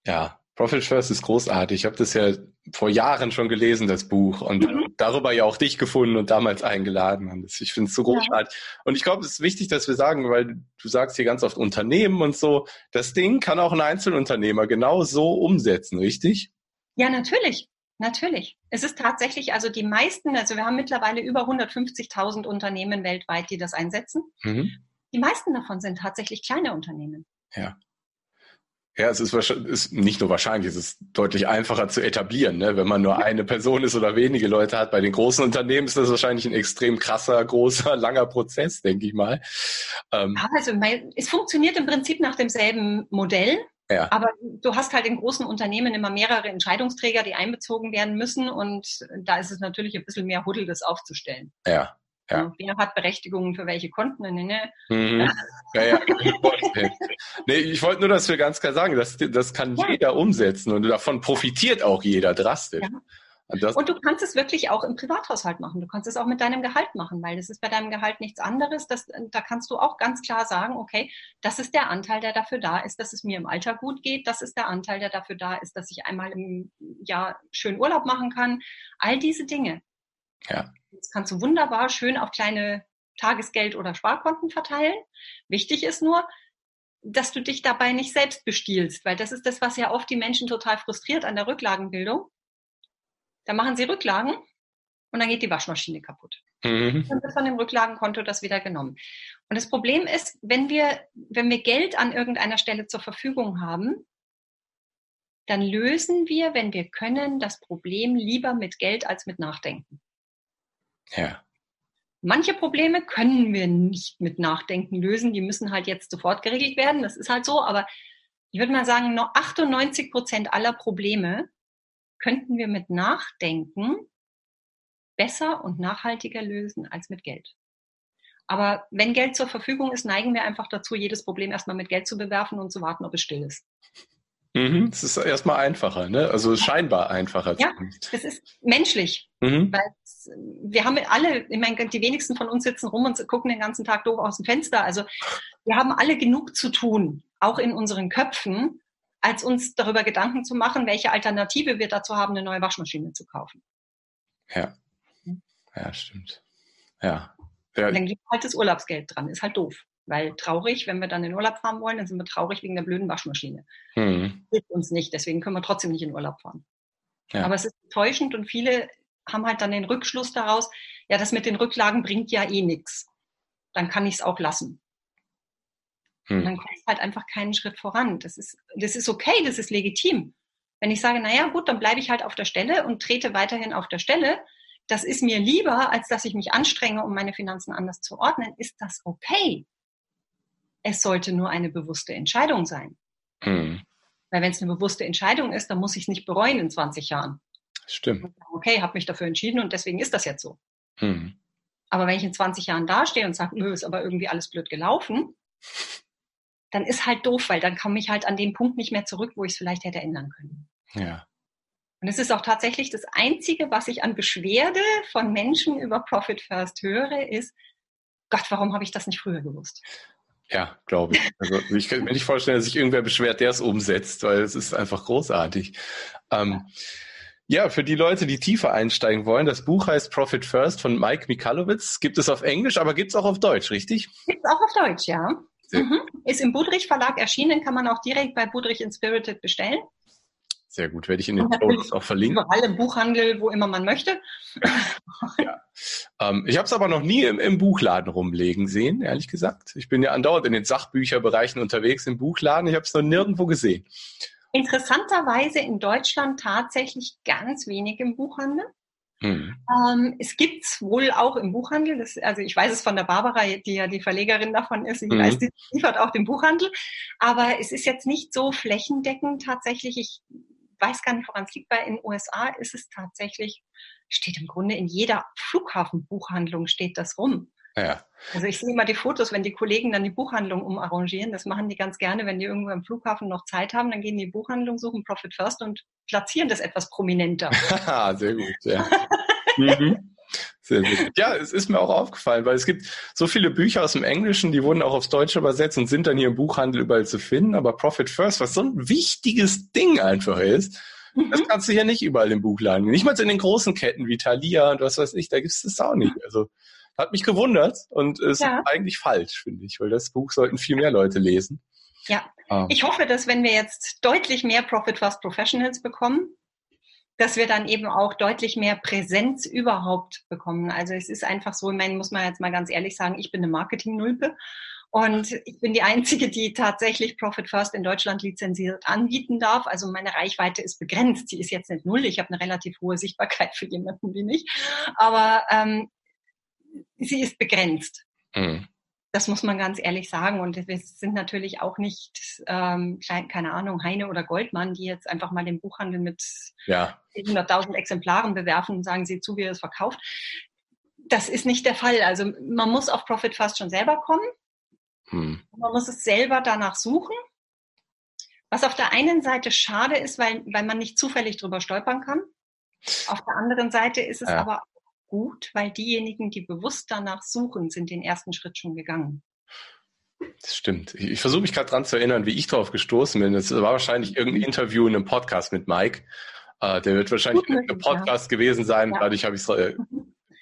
Ja, Profit First ist großartig. Ich habe das ja vor Jahren schon gelesen, das Buch, und mhm. darüber ja auch dich gefunden und damals eingeladen. Und ich finde es so großartig. Ja. Und ich glaube, es ist wichtig, dass wir sagen, weil du sagst hier ganz oft Unternehmen und so, das Ding kann auch ein Einzelunternehmer genau so umsetzen, richtig? Ja, natürlich. Natürlich. Es ist tatsächlich, also die meisten, also wir haben mittlerweile über 150.000 Unternehmen weltweit, die das einsetzen. Mhm. Die meisten davon sind tatsächlich kleine Unternehmen. Ja. Ja, es ist, ist nicht nur wahrscheinlich, es ist deutlich einfacher zu etablieren. Ne? Wenn man nur eine Person ist oder wenige Leute hat, bei den großen Unternehmen ist das wahrscheinlich ein extrem krasser, großer, langer Prozess, denke ich mal. Ähm, also es funktioniert im Prinzip nach demselben Modell. Ja. Aber du hast halt in großen Unternehmen immer mehrere Entscheidungsträger, die einbezogen werden müssen. Und da ist es natürlich ein bisschen mehr Huddel, das aufzustellen. Ja. Ja. Wer hat Berechtigungen für welche Konten? Ne? ne? Mhm. Ja, ja. nee, ich wollte nur, dass wir ganz klar sagen, das, das kann ja. jeder umsetzen und davon profitiert auch jeder drastisch. Ja. Und, und, du kannst es wirklich auch im Privathaushalt machen. Du kannst es auch mit deinem Gehalt machen, weil das ist bei deinem Gehalt nichts anderes. Das, da kannst du auch ganz klar sagen, okay, das ist der Anteil, der dafür da ist, dass es mir im Alter gut geht. Das ist der Anteil, der dafür da ist, dass ich einmal im Jahr schön Urlaub machen kann. All diese Dinge. Ja. Das kannst du wunderbar schön auf kleine Tagesgeld- oder Sparkonten verteilen. Wichtig ist nur, dass du dich dabei nicht selbst bestiehlst, weil das ist das, was ja oft die Menschen total frustriert an der Rücklagenbildung. Da machen sie Rücklagen und dann geht die Waschmaschine kaputt. Mhm. Dann wird von dem Rücklagenkonto das wieder genommen. Und das Problem ist, wenn wir, wenn wir Geld an irgendeiner Stelle zur Verfügung haben, dann lösen wir, wenn wir können, das Problem lieber mit Geld als mit Nachdenken. Ja. Manche Probleme können wir nicht mit Nachdenken lösen. Die müssen halt jetzt sofort geregelt werden. Das ist halt so. Aber ich würde mal sagen, nur 98 Prozent aller Probleme könnten wir mit Nachdenken besser und nachhaltiger lösen als mit Geld. Aber wenn Geld zur Verfügung ist, neigen wir einfach dazu, jedes Problem erstmal mit Geld zu bewerfen und zu warten, ob es still ist. Mhm, es ist erstmal einfacher, ne? Also scheinbar einfacher. Ja, das ist menschlich. Mhm. Weil wir haben alle, ich meine, die wenigsten von uns sitzen rum und gucken den ganzen Tag doof aus dem Fenster. Also wir haben alle genug zu tun, auch in unseren Köpfen, als uns darüber Gedanken zu machen, welche Alternative wir dazu haben, eine neue Waschmaschine zu kaufen. Ja. Ja, stimmt. Ja. ja. Und dann gibt halt das Urlaubsgeld dran. Ist halt doof. Weil traurig, wenn wir dann in Urlaub fahren wollen, dann sind wir traurig wegen der blöden Waschmaschine. Hm. Hilft uns nicht, deswegen können wir trotzdem nicht in Urlaub fahren. Ja. Aber es ist enttäuschend und viele haben halt dann den Rückschluss daraus, ja, das mit den Rücklagen bringt ja eh nichts. Dann kann ich es auch lassen. Hm. Und dann kommt es halt einfach keinen Schritt voran. Das ist, das ist okay, das ist legitim. Wenn ich sage, naja, gut, dann bleibe ich halt auf der Stelle und trete weiterhin auf der Stelle, das ist mir lieber, als dass ich mich anstrenge, um meine Finanzen anders zu ordnen, ist das okay. Es sollte nur eine bewusste Entscheidung sein. Hm. Weil wenn es eine bewusste Entscheidung ist, dann muss ich es nicht bereuen in 20 Jahren. Stimmt. Okay, habe mich dafür entschieden und deswegen ist das jetzt so. Hm. Aber wenn ich in 20 Jahren dastehe und sage, nö, ist aber irgendwie alles blöd gelaufen, dann ist halt doof, weil dann komme ich halt an den Punkt nicht mehr zurück, wo ich es vielleicht hätte ändern können. Ja. Und es ist auch tatsächlich das Einzige, was ich an Beschwerde von Menschen über Profit First höre, ist, Gott, warum habe ich das nicht früher gewusst? Ja, glaube ich. Also ich kann mir nicht vorstellen, dass sich irgendwer beschwert, der es umsetzt, weil es ist einfach großartig. Ähm, ja, für die Leute, die tiefer einsteigen wollen, das Buch heißt Profit First von Mike Mikalowitz. Gibt es auf Englisch, aber gibt es auch auf Deutsch, richtig? Gibt es auch auf Deutsch, ja. Mhm. Ist im Budrich Verlag erschienen, kann man auch direkt bei Budrich Inspirited bestellen. Sehr gut, werde ich in den Notes auch verlinken. Überall im Buchhandel, wo immer man möchte. ja. ähm, ich habe es aber noch nie im, im, Buchladen rumlegen sehen, ehrlich gesagt. Ich bin ja andauernd in den Sachbücherbereichen unterwegs im Buchladen. Ich habe es noch nirgendwo gesehen. Interessanterweise in Deutschland tatsächlich ganz wenig im Buchhandel. Hm. Ähm, es gibt's wohl auch im Buchhandel. Das, also ich weiß es von der Barbara, die ja die Verlegerin davon ist. Ich hm. weiß, die liefert auch den Buchhandel. Aber es ist jetzt nicht so flächendeckend tatsächlich. Ich weiß gar nicht, woran es liegt, weil in den USA ist es tatsächlich, steht im Grunde in jeder Flughafenbuchhandlung steht das rum. Ja. Also ich sehe immer die Fotos, wenn die Kollegen dann die Buchhandlung umarrangieren. Das machen die ganz gerne, wenn die irgendwo am Flughafen noch Zeit haben, dann gehen die Buchhandlung, suchen Profit First und platzieren das etwas prominenter. sehr gut, ja. mhm. Ja, es ist mir auch aufgefallen, weil es gibt so viele Bücher aus dem Englischen, die wurden auch aufs Deutsche übersetzt und sind dann hier im Buchhandel überall zu finden. Aber Profit First, was so ein wichtiges Ding einfach ist, Mhm. Das kannst du hier nicht überall im Buchladen. Nicht mal in den großen Ketten wie Thalia und was weiß ich, da gibt es das auch nicht. Also hat mich gewundert und ist ja. eigentlich falsch, finde ich, weil das Buch sollten viel mehr Leute lesen. Ja, ah. ich hoffe, dass wenn wir jetzt deutlich mehr Profit First Professionals bekommen, dass wir dann eben auch deutlich mehr Präsenz überhaupt bekommen. Also es ist einfach so, ich meine, muss man jetzt mal ganz ehrlich sagen, ich bin eine Marketing-Nulpe und ich bin die Einzige, die tatsächlich Profit First in Deutschland lizenziert anbieten darf. Also meine Reichweite ist begrenzt. Sie ist jetzt nicht null. Ich habe eine relativ hohe Sichtbarkeit für jemanden wie mich. Aber ähm, sie ist begrenzt. Mhm. Das muss man ganz ehrlich sagen. Und wir sind natürlich auch nicht, ähm, keine Ahnung, Heine oder Goldmann, die jetzt einfach mal den Buchhandel mit ja. 100.000 Exemplaren bewerfen und sagen, sie zu, wie er es verkauft. Das ist nicht der Fall. Also man muss auf Profit Fast schon selber kommen. Hm. Man muss es selber danach suchen. Was auf der einen Seite schade ist, weil, weil man nicht zufällig drüber stolpern kann. Auf der anderen Seite ist es ja. aber gut, weil diejenigen, die bewusst danach suchen, sind den ersten Schritt schon gegangen. Das stimmt. Ich, ich versuche mich gerade dran zu erinnern, wie ich darauf gestoßen bin. Das war wahrscheinlich irgendein Interview in einem Podcast mit Mike. Uh, der wird wahrscheinlich ein Podcast ja. gewesen sein. Ja. Dadurch habe ich es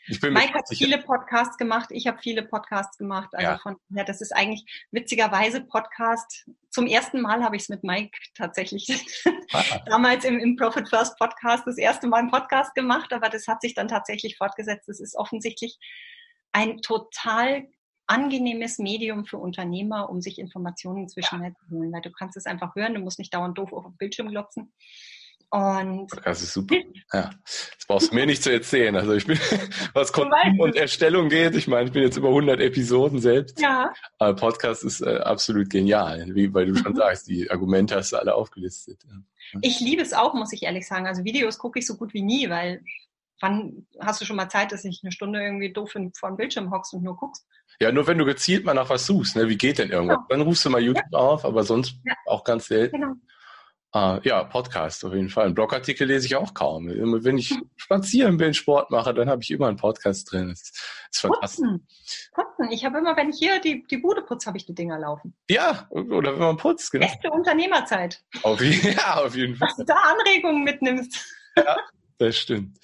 Mike hat viele Podcasts gemacht, ich habe viele Podcasts gemacht. Also ja. von ja, das ist eigentlich witzigerweise Podcast. Zum ersten Mal habe ich es mit Mike tatsächlich ah. damals im, im Profit First Podcast das erste Mal einen Podcast gemacht, aber das hat sich dann tatsächlich fortgesetzt. Es ist offensichtlich ein total angenehmes Medium für Unternehmer, um sich Informationen zwischen ja. zu holen, weil du kannst es einfach hören, du musst nicht dauernd doof auf den Bildschirm glotzen. Und das ist super. Ja, das brauchst du mir nicht zu erzählen. Also ich bin, was Konsum und Erstellung geht, ich meine, ich bin jetzt über 100 Episoden selbst. Ja. Aber Podcast ist äh, absolut genial, wie, weil du schon mhm. sagst, die Argumente hast du alle aufgelistet. Ja. Ich liebe es auch, muss ich ehrlich sagen. Also Videos gucke ich so gut wie nie, weil wann hast du schon mal Zeit, dass ich eine Stunde irgendwie doof vor dem Bildschirm hockst und nur guckst? Ja, nur wenn du gezielt mal nach was suchst, ne? wie geht denn irgendwas? Ja. Dann rufst du mal YouTube ja. auf, aber sonst auch ganz selten. Genau. Uh, ja, Podcast auf jeden Fall. Ein Blogartikel lese ich auch kaum. Wenn ich spazieren bin, Sport mache, dann habe ich immer einen Podcast drin. Das ist, das ist fantastisch. Putzen. Putzen. Ich habe immer, wenn ich hier die, die Bude putze, habe ich die Dinger laufen. Ja, oder wenn man putzt, genau. Beste Unternehmerzeit. Auf, ja, auf jeden Fall. Dass du da Anregungen mitnimmst. Ja, das stimmt.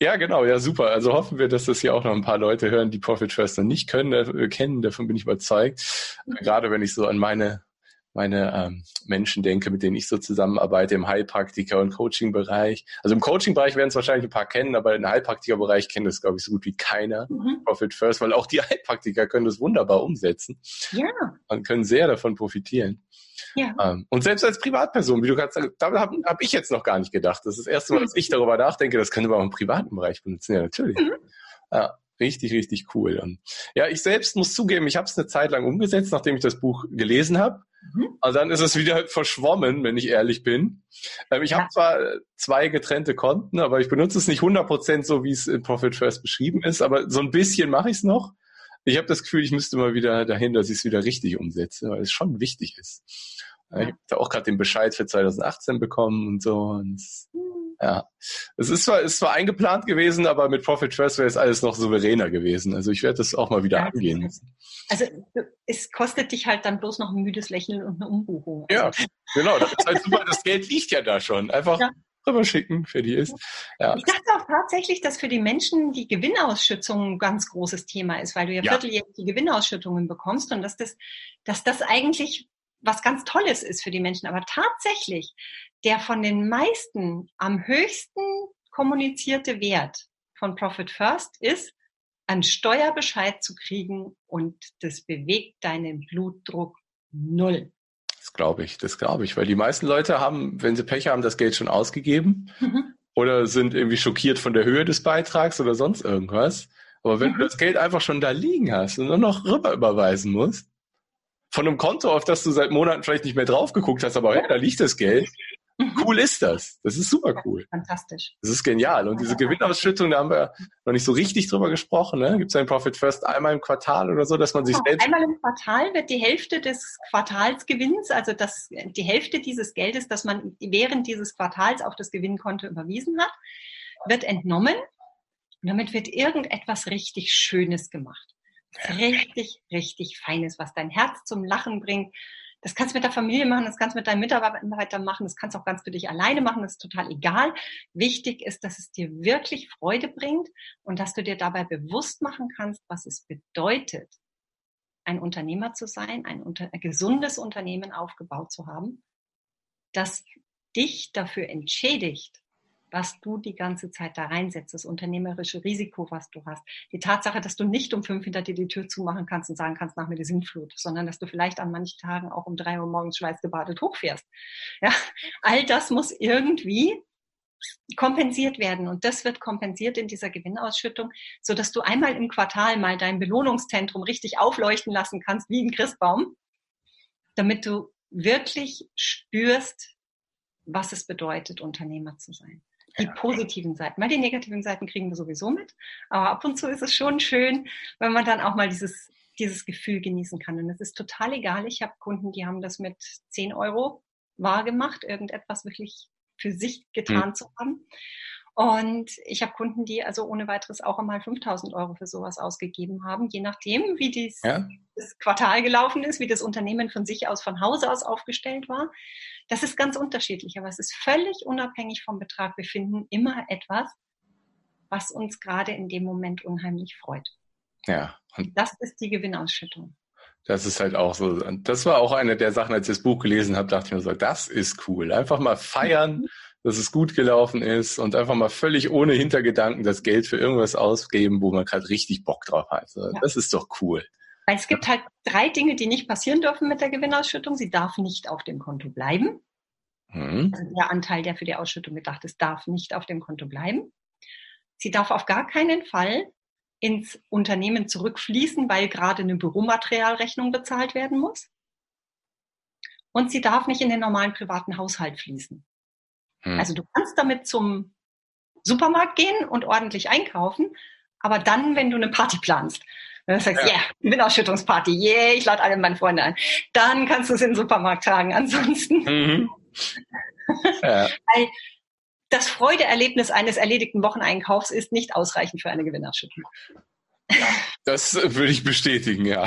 Ja, genau, ja, super. Also hoffen wir, dass das hier auch noch ein paar Leute hören, die Profit First nicht können, äh, kennen. Davon bin ich überzeugt. Mhm. Gerade wenn ich so an meine meine ähm, Menschen denke, mit denen ich so zusammenarbeite im Heilpraktiker- und Coaching-Bereich. Also im Coaching-Bereich werden es wahrscheinlich ein paar kennen, aber im Heilpraktiker-Bereich kennt das, glaube ich, so gut wie keiner. Mhm. Profit First, weil auch die Heilpraktiker können das wunderbar umsetzen. Ja. Und können sehr davon profitieren. Ja. Ähm, und selbst als Privatperson, wie du gerade sagst, da habe hab ich jetzt noch gar nicht gedacht. Das ist das erste Mal, dass ich darüber nachdenke, das können wir auch im privaten Bereich benutzen. Ja, natürlich. Mhm. Ja. Richtig, richtig cool. Und ja, ich selbst muss zugeben, ich habe es eine Zeit lang umgesetzt, nachdem ich das Buch gelesen habe. Mhm. Also dann ist es wieder verschwommen, wenn ich ehrlich bin. Ähm, ich ja. habe zwar zwei getrennte Konten, aber ich benutze es nicht 100% so, wie es in Profit First beschrieben ist, aber so ein bisschen mache ich es noch. Ich habe das Gefühl, ich müsste mal wieder dahin, dass ich es wieder richtig umsetze, weil es schon wichtig ist. Ja. Ich habe auch gerade den Bescheid für 2018 bekommen und so. Und es, mhm. Ja, es ist zwar, ist zwar eingeplant gewesen, aber mit Profit First wäre es alles noch souveräner gewesen. Also ich werde das auch mal wieder ja, angehen müssen. Also es kostet dich halt dann bloß noch ein müdes Lächeln und eine Umbuchung. Ja, genau. Das halt super. Das Geld liegt ja da schon. Einfach ja. rüberschicken für die ist. Ja. Ich dachte auch tatsächlich, dass für die Menschen die Gewinnausschüttung ein ganz großes Thema ist, weil du ja, ja. vierteljährlich die Gewinnausschüttungen bekommst und dass das, dass das eigentlich was ganz Tolles ist für die Menschen. Aber tatsächlich, der von den meisten am höchsten kommunizierte Wert von Profit First ist, einen Steuerbescheid zu kriegen und das bewegt deinen Blutdruck null. Das glaube ich, das glaube ich, weil die meisten Leute haben, wenn sie Pech haben, das Geld schon ausgegeben mhm. oder sind irgendwie schockiert von der Höhe des Beitrags oder sonst irgendwas. Aber wenn mhm. du das Geld einfach schon da liegen hast und nur noch rüber überweisen musst, von einem Konto, auf das du seit Monaten vielleicht nicht mehr drauf geguckt hast, aber ja, da liegt das Geld. Mhm. Cool ist das. Das ist super cool. Fantastisch. Das ist genial. Und diese Gewinnausschüttung, da haben wir noch nicht so richtig drüber gesprochen. Ne? Gibt es ein Profit First einmal im Quartal oder so, dass man sich genau. selbst... Einmal im Quartal wird die Hälfte des Quartalsgewinns, also das, die Hälfte dieses Geldes, das man während dieses Quartals auf das Gewinnkonto überwiesen hat, wird entnommen. Und damit wird irgendetwas richtig Schönes gemacht. Richtig, richtig Feines, was dein Herz zum Lachen bringt. Das kannst du mit der Familie machen, das kannst du mit deinen Mitarbeitern machen, das kannst du auch ganz für dich alleine machen, das ist total egal. Wichtig ist, dass es dir wirklich Freude bringt und dass du dir dabei bewusst machen kannst, was es bedeutet, ein Unternehmer zu sein, ein, unter, ein gesundes Unternehmen aufgebaut zu haben, das dich dafür entschädigt, was du die ganze Zeit da reinsetzt, das unternehmerische Risiko, was du hast, die Tatsache, dass du nicht um fünf hinter dir die Tür zumachen kannst und sagen kannst, nach mir die Sintflut, sondern dass du vielleicht an manchen Tagen auch um drei Uhr morgens schweißgebadet hochfährst. Ja, all das muss irgendwie kompensiert werden und das wird kompensiert in dieser Gewinnausschüttung, so dass du einmal im Quartal mal dein Belohnungszentrum richtig aufleuchten lassen kannst wie ein Christbaum, damit du wirklich spürst, was es bedeutet, Unternehmer zu sein die positiven Seiten. Weil die negativen Seiten kriegen wir sowieso mit. Aber ab und zu ist es schon schön, wenn man dann auch mal dieses, dieses Gefühl genießen kann. Und es ist total egal. Ich habe Kunden, die haben das mit 10 Euro wahr gemacht, irgendetwas wirklich für sich getan mhm. zu haben. Und ich habe Kunden, die also ohne weiteres auch einmal 5000 Euro für sowas ausgegeben haben, je nachdem, wie dies, ja. das Quartal gelaufen ist, wie das Unternehmen von sich aus, von Hause aus aufgestellt war. Das ist ganz unterschiedlich, aber es ist völlig unabhängig vom Betrag. Wir finden immer etwas, was uns gerade in dem Moment unheimlich freut. Ja. Und das ist die Gewinnausschüttung. Das ist halt auch so. Das war auch eine der Sachen, als ich das Buch gelesen habe, dachte ich mir so, das ist cool. Einfach mal feiern. dass es gut gelaufen ist und einfach mal völlig ohne Hintergedanken das Geld für irgendwas ausgeben, wo man gerade richtig Bock drauf hat. Also, ja. Das ist doch cool. Weil es gibt halt drei Dinge, die nicht passieren dürfen mit der Gewinnausschüttung. Sie darf nicht auf dem Konto bleiben. Hm. Also der Anteil, der für die Ausschüttung gedacht ist, darf nicht auf dem Konto bleiben. Sie darf auf gar keinen Fall ins Unternehmen zurückfließen, weil gerade eine Büromaterialrechnung bezahlt werden muss. Und sie darf nicht in den normalen privaten Haushalt fließen. Hm. Also du kannst damit zum Supermarkt gehen und ordentlich einkaufen, aber dann, wenn du eine Party planst, wenn du sagst, ja, yeah, Gewinnausschüttungsparty, yeah, ich lade alle meine Freunde ein, dann kannst du es in den Supermarkt tragen. Ansonsten. Mhm. Ja. Weil das Freudeerlebnis eines erledigten Wocheneinkaufs ist nicht ausreichend für eine Gewinnausschüttung. Das würde ich bestätigen, ja.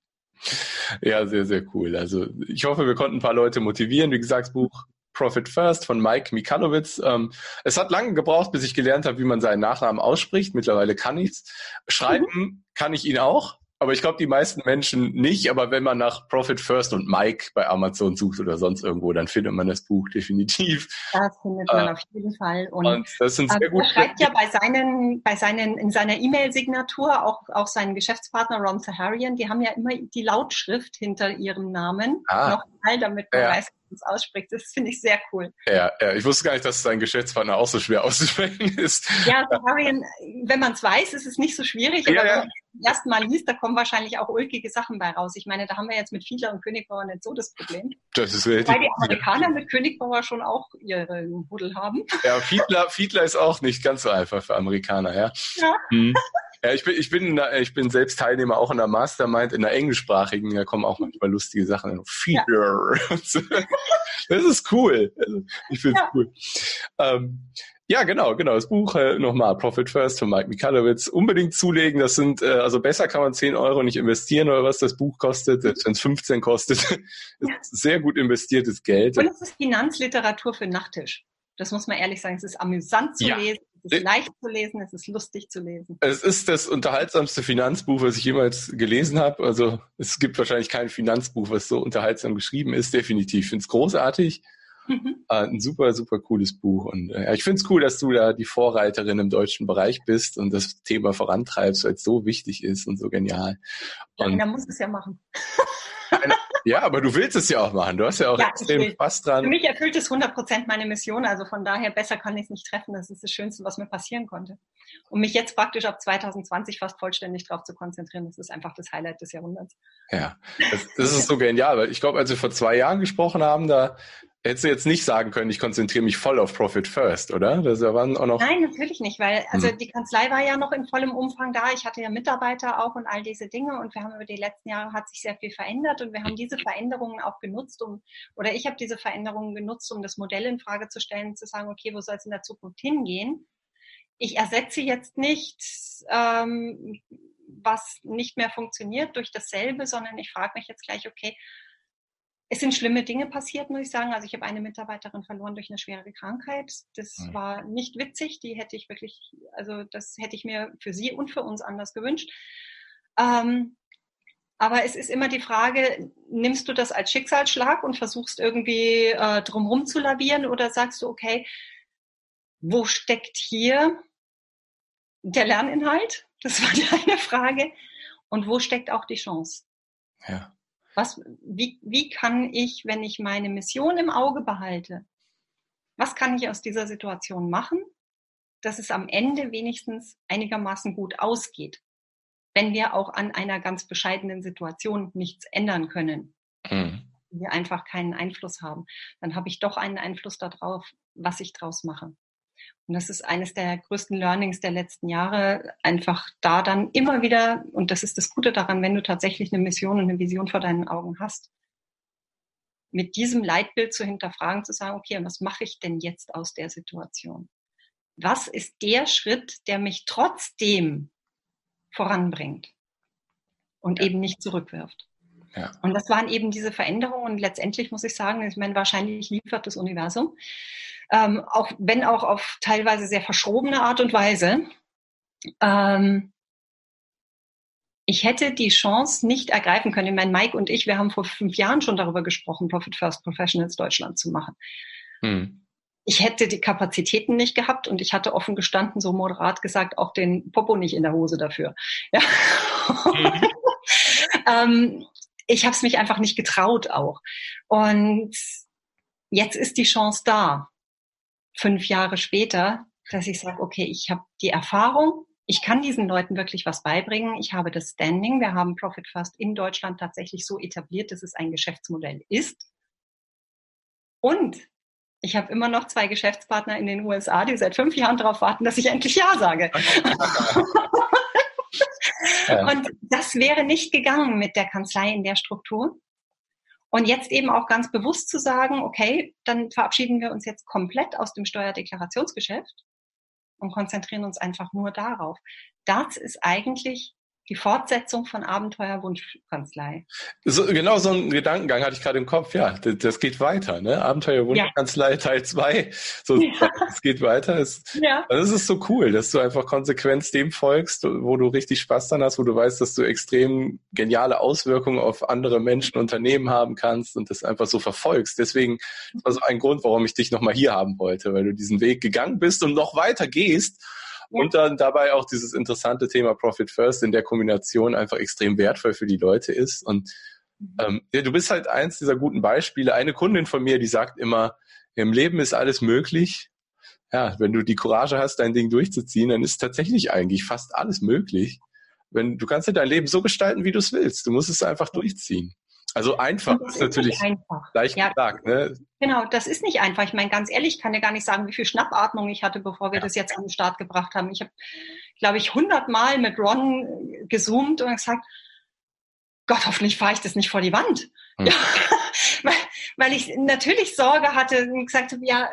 ja, sehr, sehr cool. Also ich hoffe, wir konnten ein paar Leute motivieren. Wie gesagt, das Buch Profit First von Mike Mikalowitz. Ähm, es hat lange gebraucht, bis ich gelernt habe, wie man seinen Nachnamen ausspricht. Mittlerweile kann ich's. Schreiben mhm. kann ich ihn auch. Aber ich glaube, die meisten Menschen nicht. Aber wenn man nach Profit First und Mike bei Amazon sucht oder sonst irgendwo, dann findet man das Buch definitiv. Das findet man äh, auf jeden Fall. Und, und das sind sehr gut. Er schreibt ja bei seinen, bei seinen, in seiner E-Mail-Signatur auch, auch seinen Geschäftspartner Ron Saharian, die haben ja immer die Lautschrift hinter ihrem Namen. Ah. Nochmal, damit man ja. weiß, es ausspricht. Das finde ich sehr cool. Ja, ja, ich wusste gar nicht, dass sein Geschäftspartner auch so schwer auszusprechen ist. Ja, Saharian, wenn man es weiß, ist es nicht so schwierig, ja, aber wenn man es erst mal liest, da kommen wahrscheinlich auch ulkige Sachen bei raus. Ich meine, da haben wir jetzt mit Fiedler und Königbauer nicht so das Problem. Das ist richtig. Weil die Amerikaner mit Königbauer schon auch ihren Huddel haben. Ja, Fiedler, Fiedler ist auch nicht ganz so einfach für Amerikaner, ja. Ja. Hm. Ja, ich bin, ich bin, ich bin selbst Teilnehmer auch in der Mastermind, in der englischsprachigen, da kommen auch manchmal lustige Sachen. Feeder. Ja. Das ist cool. Ich finde es ja. cool. Ähm, ja, genau, genau. Das Buch äh, nochmal, Profit First von Mike Mikalowitz. Unbedingt zulegen. Das sind, äh, also besser kann man 10 Euro nicht investieren oder was das Buch kostet, selbst wenn es 15 kostet. Sehr gut investiertes Geld. Und es ist Finanzliteratur für Nachttisch. Das muss man ehrlich sagen. Es ist amüsant zu ja. lesen. Es ist leicht zu lesen, es ist lustig zu lesen. Es ist das unterhaltsamste Finanzbuch, was ich jemals gelesen habe. Also es gibt wahrscheinlich kein Finanzbuch, was so unterhaltsam geschrieben ist, definitiv. Ich finde es großartig. Mhm. Äh, ein super, super cooles Buch. Und äh, ich finde es cool, dass du da die Vorreiterin im deutschen Bereich bist und das Thema vorantreibst, weil es so wichtig ist und so genial. Und ja, muss es ja machen. Ja, aber du willst es ja auch machen. Du hast ja auch ja, extrem Spaß dran. Für mich erfüllt es 100 Prozent meine Mission. Also von daher besser kann ich es nicht treffen. Das ist das Schönste, was mir passieren konnte. Und mich jetzt praktisch ab 2020 fast vollständig darauf zu konzentrieren, das ist einfach das Highlight des Jahrhunderts. Ja, das, das ist so genial. Weil ich glaube, als wir vor zwei Jahren gesprochen haben, da hättest du jetzt nicht sagen können, ich konzentriere mich voll auf Profit First, oder? Das waren auch noch Nein, natürlich nicht, weil also hm. die Kanzlei war ja noch in vollem Umfang da. Ich hatte ja Mitarbeiter auch und all diese Dinge und wir haben über die letzten Jahre hat sich sehr viel verändert und wir haben diese Veränderungen auch genutzt, um oder ich habe diese Veränderungen genutzt, um das Modell in Frage zu stellen, zu sagen, okay, wo soll es in der Zukunft hingehen? Ich ersetze jetzt nicht ähm, was nicht mehr funktioniert durch dasselbe, sondern ich frage mich jetzt gleich, okay, es sind schlimme Dinge passiert, muss ich sagen. Also ich habe eine Mitarbeiterin verloren durch eine schwere Krankheit. Das mhm. war nicht witzig. Die hätte ich wirklich, also das hätte ich mir für sie und für uns anders gewünscht. Ähm, aber es ist immer die Frage, nimmst du das als Schicksalsschlag und versuchst irgendwie äh, drumherum zu lavieren oder sagst du, okay, wo steckt hier der Lerninhalt? Das war die eine Frage. Und wo steckt auch die Chance? Ja. Was, wie, wie kann ich, wenn ich meine Mission im Auge behalte, was kann ich aus dieser Situation machen, dass es am Ende wenigstens einigermaßen gut ausgeht, wenn wir auch an einer ganz bescheidenen Situation nichts ändern können, mhm. wir einfach keinen Einfluss haben, dann habe ich doch einen Einfluss darauf, was ich draus mache. Und das ist eines der größten Learnings der letzten Jahre, einfach da dann immer wieder, und das ist das Gute daran, wenn du tatsächlich eine Mission und eine Vision vor deinen Augen hast, mit diesem Leitbild zu hinterfragen, zu sagen, okay, was mache ich denn jetzt aus der Situation? Was ist der Schritt, der mich trotzdem voranbringt und ja. eben nicht zurückwirft? Ja. Und das waren eben diese Veränderungen und letztendlich muss ich sagen, ich meine, wahrscheinlich liefert das Universum ähm, auch wenn auch auf teilweise sehr verschrobene Art und Weise. Ähm, ich hätte die Chance nicht ergreifen können. Ich meine, Mike und ich, wir haben vor fünf Jahren schon darüber gesprochen, Profit First Professionals Deutschland zu machen. Hm. Ich hätte die Kapazitäten nicht gehabt und ich hatte offen gestanden, so moderat gesagt, auch den Popo nicht in der Hose dafür. Ja. Mhm. ähm, ich habe es mich einfach nicht getraut auch. Und jetzt ist die Chance da fünf Jahre später, dass ich sage, okay, ich habe die Erfahrung, ich kann diesen Leuten wirklich was beibringen. Ich habe das Standing. Wir haben Profit First in Deutschland tatsächlich so etabliert, dass es ein Geschäftsmodell ist. Und ich habe immer noch zwei Geschäftspartner in den USA, die seit fünf Jahren darauf warten, dass ich endlich Ja sage. Und das wäre nicht gegangen mit der Kanzlei in der Struktur. Und jetzt eben auch ganz bewusst zu sagen, okay, dann verabschieden wir uns jetzt komplett aus dem Steuerdeklarationsgeschäft und konzentrieren uns einfach nur darauf. Das ist eigentlich die Fortsetzung von Abenteuerwunschkanzlei. So, genau so einen Gedankengang hatte ich gerade im Kopf. Ja, das, das geht weiter. Ne? Abenteuerwunschkanzlei ja. Teil 2. So, ja. Es geht weiter. Es, ja. Das ist so cool, dass du einfach konsequent dem folgst, wo du richtig Spaß dran hast, wo du weißt, dass du extrem geniale Auswirkungen auf andere Menschen, Unternehmen haben kannst und das einfach so verfolgst. Deswegen war so ein Grund, warum ich dich nochmal hier haben wollte, weil du diesen Weg gegangen bist und noch weiter gehst und dann dabei auch dieses interessante Thema Profit First in der Kombination einfach extrem wertvoll für die Leute ist. Und mhm. ähm, ja, du bist halt eins dieser guten Beispiele. Eine Kundin von mir, die sagt immer, im Leben ist alles möglich. Ja, wenn du die Courage hast, dein Ding durchzuziehen, dann ist tatsächlich eigentlich fast alles möglich. Wenn du kannst dir dein Leben so gestalten, wie du es willst. Du musst es einfach durchziehen. Also einfach ist, ist natürlich einfach. leicht ja, gesagt. Ne? Genau, das ist nicht einfach. Ich meine, ganz ehrlich, ich kann ja gar nicht sagen, wie viel Schnappatmung ich hatte, bevor wir ja. das jetzt an den Start gebracht haben. Ich habe, glaube ich, hundertmal mit Ron gezoomt und gesagt, Gott, hoffentlich fahre ich das nicht vor die Wand. Hm. Ja, weil, weil ich natürlich Sorge hatte und gesagt habe, ja,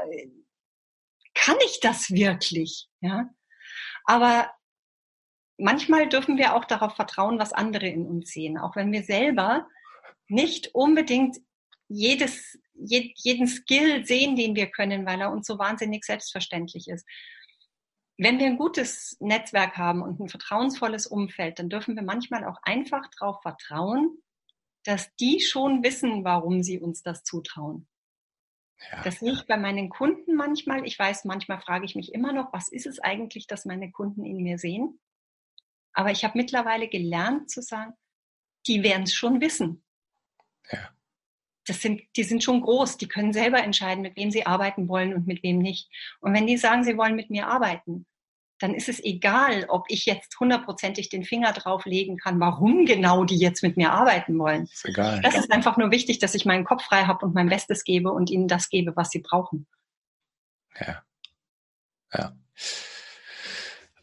kann ich das wirklich? Ja, aber manchmal dürfen wir auch darauf vertrauen, was andere in uns sehen, auch wenn wir selber nicht unbedingt jedes, jeden Skill sehen, den wir können, weil er uns so wahnsinnig selbstverständlich ist. Wenn wir ein gutes Netzwerk haben und ein vertrauensvolles Umfeld, dann dürfen wir manchmal auch einfach darauf vertrauen, dass die schon wissen, warum sie uns das zutrauen. Ja. Das sehe ich bei meinen Kunden manchmal. Ich weiß, manchmal frage ich mich immer noch, was ist es eigentlich, dass meine Kunden in mir sehen? Aber ich habe mittlerweile gelernt zu sagen, die werden es schon wissen. Ja. Das sind, die sind schon groß, die können selber entscheiden, mit wem sie arbeiten wollen und mit wem nicht. Und wenn die sagen, sie wollen mit mir arbeiten, dann ist es egal, ob ich jetzt hundertprozentig den Finger drauflegen kann, warum genau die jetzt mit mir arbeiten wollen. Ist egal. Das ist einfach nur wichtig, dass ich meinen Kopf frei habe und mein Bestes gebe und ihnen das gebe, was sie brauchen. Ja. Ja.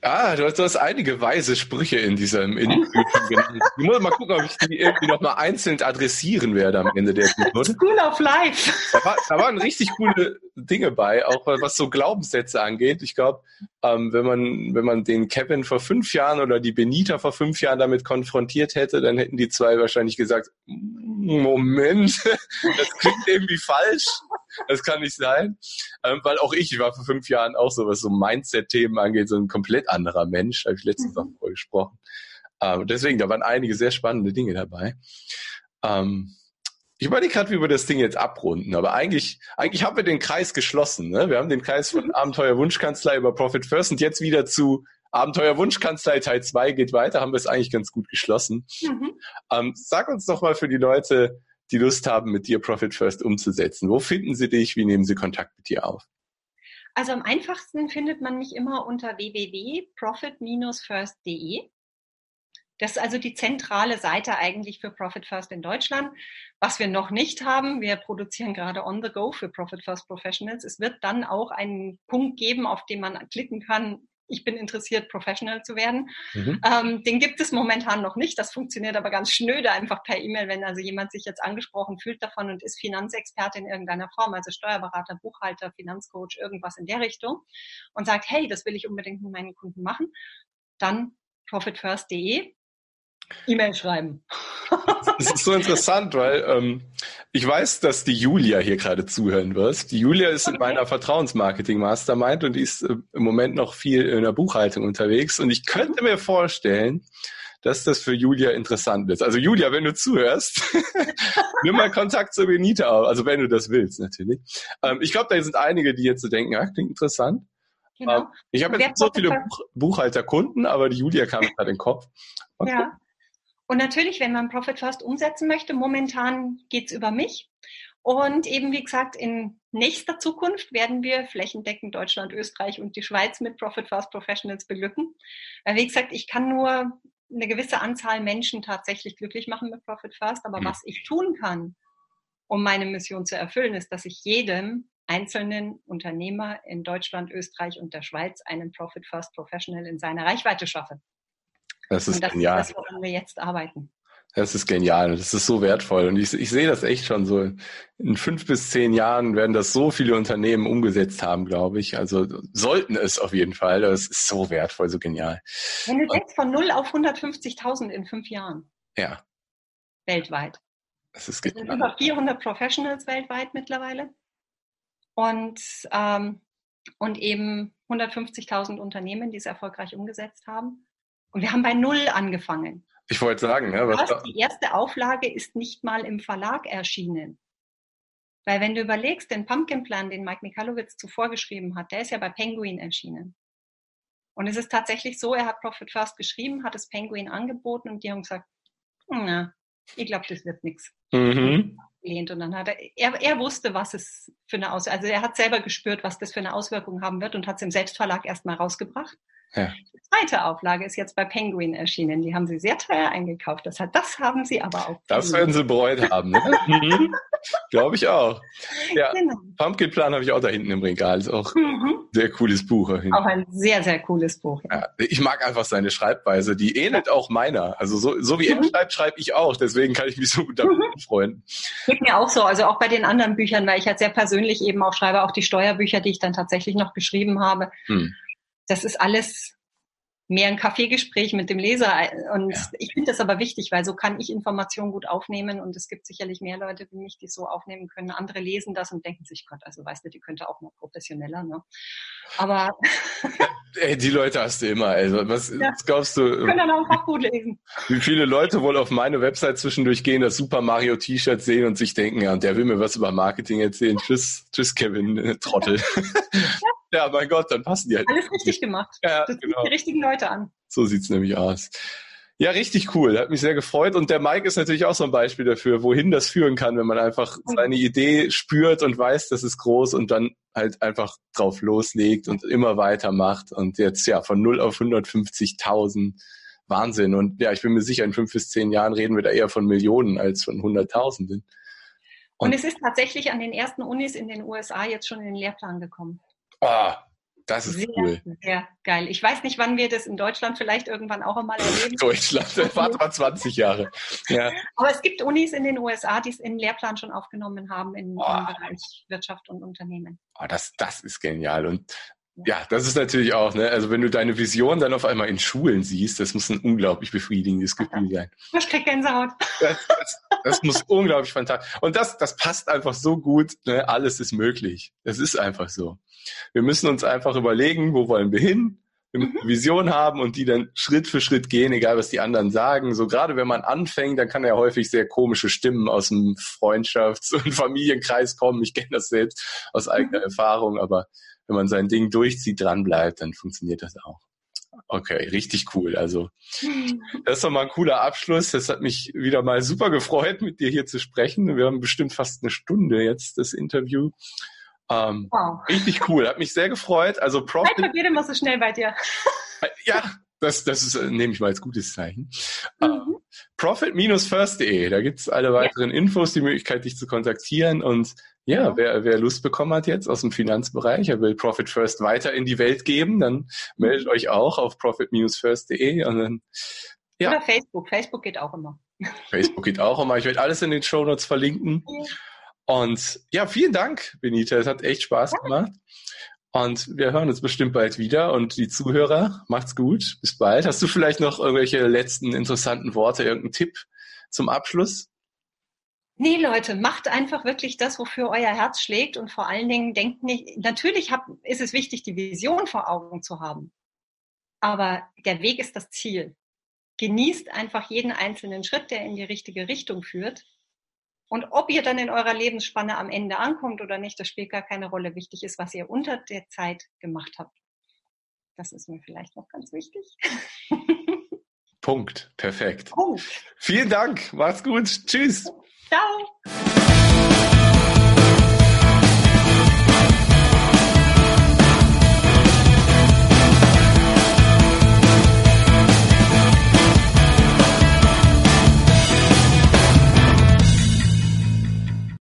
Ah, du hast, du hast einige weise Sprüche in diesem Interview genannt. Ich muss mal gucken, ob ich die irgendwie nochmal einzeln adressieren werde am Ende der Episode. School of Life. Da, war, da waren richtig coole Dinge bei, auch was so Glaubenssätze angeht. Ich glaube, ähm, wenn man wenn man den Kevin vor fünf Jahren oder die Benita vor fünf Jahren damit konfrontiert hätte, dann hätten die zwei wahrscheinlich gesagt, Moment, das klingt irgendwie falsch. Das kann nicht sein. Ähm, weil auch ich, ich war vor fünf Jahren auch so, was so Mindset-Themen angeht, so ein komplett anderer Mensch, habe ich letztens mhm. auch gesprochen. Ähm, deswegen, da waren einige sehr spannende Dinge dabei. Ähm, ich überlege gerade, wie wir das Ding jetzt abrunden, aber eigentlich, eigentlich haben wir den Kreis geschlossen. Ne? Wir haben den Kreis von mhm. Abenteuer Wunschkanzlei über Profit First und jetzt wieder zu Abenteuer Wunschkanzlei Teil 2 geht weiter, haben wir es eigentlich ganz gut geschlossen. Mhm. Ähm, sag uns doch mal für die Leute, die Lust haben, mit dir Profit First umzusetzen. Wo finden sie dich? Wie nehmen sie Kontakt mit dir auf? Also am einfachsten findet man mich immer unter www.profit-first.de. Das ist also die zentrale Seite eigentlich für Profit First in Deutschland. Was wir noch nicht haben, wir produzieren gerade on the go für Profit First Professionals. Es wird dann auch einen Punkt geben, auf den man klicken kann, ich bin interessiert, Professional zu werden. Mhm. Ähm, den gibt es momentan noch nicht. Das funktioniert aber ganz schnöde einfach per E-Mail, wenn also jemand sich jetzt angesprochen fühlt davon und ist Finanzexperte in irgendeiner Form, also Steuerberater, Buchhalter, Finanzcoach, irgendwas in der Richtung und sagt, hey, das will ich unbedingt mit meinen Kunden machen, dann profitfirst.de E-Mail schreiben. Das ist so interessant, weil ähm, ich weiß, dass die Julia hier gerade zuhören wird. Die Julia ist okay. in meiner Vertrauensmarketing-Mastermind und die ist äh, im Moment noch viel in der Buchhaltung unterwegs. Und ich könnte mir vorstellen, dass das für Julia interessant ist. Also Julia, wenn du zuhörst, nimm mal Kontakt zur Benita auf. Also wenn du das willst, natürlich. Ähm, ich glaube, da sind einige, die jetzt so denken, ja, klingt interessant. Genau. Ähm, ich habe jetzt so viele Buch Buchhalterkunden, aber die Julia kam gerade in den Kopf. Okay. Ja. Und natürlich, wenn man Profit First umsetzen möchte, momentan geht's über mich. Und eben, wie gesagt, in nächster Zukunft werden wir flächendeckend Deutschland, Österreich und die Schweiz mit Profit First Professionals beglücken. Wie gesagt, ich kann nur eine gewisse Anzahl Menschen tatsächlich glücklich machen mit Profit First. Aber mhm. was ich tun kann, um meine Mission zu erfüllen, ist, dass ich jedem einzelnen Unternehmer in Deutschland, Österreich und der Schweiz einen Profit First Professional in seiner Reichweite schaffe. Das ist das genial. Ist das, woran wir jetzt arbeiten. Das ist genial. Das ist so wertvoll. Und ich, ich sehe das echt schon so. In fünf bis zehn Jahren werden das so viele Unternehmen umgesetzt haben, glaube ich. Also sollten es auf jeden Fall. Das ist so wertvoll, so genial. Wenn du denkst von 0 auf 150.000 in fünf Jahren. Ja. Weltweit. Das ist genial. Es sind über 400 Professionals weltweit mittlerweile. Und, ähm, und eben 150.000 Unternehmen, die es erfolgreich umgesetzt haben. Und wir haben bei Null angefangen. Ich wollte sagen, ja, was was, die erste Auflage ist nicht mal im Verlag erschienen. Weil wenn du überlegst, den Pumpkin-Plan, den Mike Michalowitz zuvor geschrieben hat, der ist ja bei Penguin erschienen. Und es ist tatsächlich so, er hat Profit First geschrieben, hat es Penguin angeboten und die haben gesagt, na, ich glaube, das wird nichts. Mhm. Und dann hat er, er, er wusste, was es für eine Auswirkung, also er hat selber gespürt, was das für eine Auswirkung haben wird und hat es im Selbstverlag erstmal rausgebracht. Ja. Die zweite Auflage ist jetzt bei Penguin erschienen. Die haben sie sehr teuer eingekauft. Das, hat, das haben sie aber auch. Das werden sie bereut haben. Ne? mhm. Glaube ich auch. Ja, genau. Pumpkin Plan habe ich auch da hinten im Regal. Ist auch mhm. sehr cooles Buch. Auch ein sehr, sehr cooles Buch. Ja. Ja, ich mag einfach seine Schreibweise. Die ähnelt auch meiner. Also so, so wie er mhm. schreibt, schreibe ich auch. Deswegen kann ich mich so gut damit mhm. freuen. Geht mir auch so. Also auch bei den anderen Büchern, weil ich halt sehr persönlich eben auch schreibe, auch die Steuerbücher, die ich dann tatsächlich noch geschrieben habe. Hm das ist alles mehr ein Kaffeegespräch mit dem Leser. Und ja. ich finde das aber wichtig, weil so kann ich Informationen gut aufnehmen und es gibt sicherlich mehr Leute wie mich, die so aufnehmen können. Andere lesen das und denken sich, Gott, also weißt du, die könnte auch noch professioneller, ne? Aber. Ey, die Leute hast du immer, also was, ja. was glaubst du? Können dann auch gut lesen. Wie viele Leute wohl auf meine Website zwischendurch gehen, das Super Mario T-Shirt sehen und sich denken, ja, der will mir was über Marketing erzählen. Tschüss, tschüss, Kevin, Trottel. Ja. Ja, mein Gott, dann passen die halt. Alles richtig gemacht. Ja, das genau. die richtigen Leute an. So sieht's nämlich aus. Ja, richtig cool. Hat mich sehr gefreut. Und der Mike ist natürlich auch so ein Beispiel dafür, wohin das führen kann, wenn man einfach mhm. seine Idee spürt und weiß, das ist groß und dann halt einfach drauf loslegt und immer weitermacht. Und jetzt ja von 0 auf 150.000. Wahnsinn. Und ja, ich bin mir sicher, in fünf bis zehn Jahren reden wir da eher von Millionen als von Hunderttausenden. Und, und es ist tatsächlich an den ersten Unis in den USA jetzt schon in den Lehrplan gekommen. Ah, das ist sehr, cool. Sehr geil. Ich weiß nicht, wann wir das in Deutschland vielleicht irgendwann auch einmal erleben. Deutschland, das warte mal 20 Jahre. Ja. Aber es gibt Unis in den USA, die es in den Lehrplan schon aufgenommen haben im, oh. im Bereich Wirtschaft und Unternehmen. Oh, das, das ist genial. Und Ja, das ist natürlich auch, ne? Also wenn du deine Vision dann auf einmal in Schulen siehst, das muss ein unglaublich befriedigendes Gefühl sein. Ich krieg Gänsehaut. Das, das, das muss unglaublich fantastisch. Und das, das passt einfach so gut, ne? Alles ist möglich. Das ist einfach so. Wir müssen uns einfach überlegen, wo wollen wir hin? Wir müssen eine Vision haben und die dann Schritt für Schritt gehen, egal was die anderen sagen. So gerade wenn man anfängt, dann kann ja häufig sehr komische Stimmen aus dem Freundschafts- und Familienkreis kommen. Ich kenne das selbst aus eigener Erfahrung, aber wenn man sein Ding durchzieht, dran bleibt, dann funktioniert das auch. Okay, richtig cool. Also das ist doch mal ein cooler Abschluss. Das hat mich wieder mal super gefreut, mit dir hier zu sprechen. Wir haben bestimmt fast eine Stunde jetzt das Interview. Ähm, wow. Richtig cool, hat mich sehr gefreut. Also Profit. Zeit vergeht immer so schnell bei dir. ja, das, das ist, äh, nehme ich mal als gutes Zeichen. Mhm. Uh, Profit-first.de, da gibt's alle weiteren ja. Infos, die Möglichkeit, dich zu kontaktieren. Und ja, ja, Wer, wer Lust bekommen hat jetzt aus dem Finanzbereich, er will Profit First weiter in die Welt geben, dann meldet mhm. euch auch auf profit-first.de und dann ja. Oder Facebook. Facebook geht auch immer. Facebook geht auch immer. Ich werde alles in den Show Notes verlinken. Und ja, vielen Dank, Benita. Es hat echt Spaß gemacht. Und wir hören uns bestimmt bald wieder. Und die Zuhörer, macht's gut. Bis bald. Hast du vielleicht noch irgendwelche letzten interessanten Worte, irgendeinen Tipp zum Abschluss? Nee, Leute, macht einfach wirklich das, wofür euer Herz schlägt und vor allen Dingen denkt nicht, natürlich hab, ist es wichtig, die Vision vor Augen zu haben. Aber der Weg ist das Ziel. Genießt einfach jeden einzelnen Schritt, der in die richtige Richtung führt. Und ob ihr dann in eurer Lebensspanne am Ende ankommt oder nicht, das spielt gar keine Rolle. Wichtig ist, was ihr unter der Zeit gemacht habt. Das ist mir vielleicht noch ganz wichtig. Punkt. Perfekt. Punkt. Vielen Dank. Macht's gut. Tschüss. Ciao.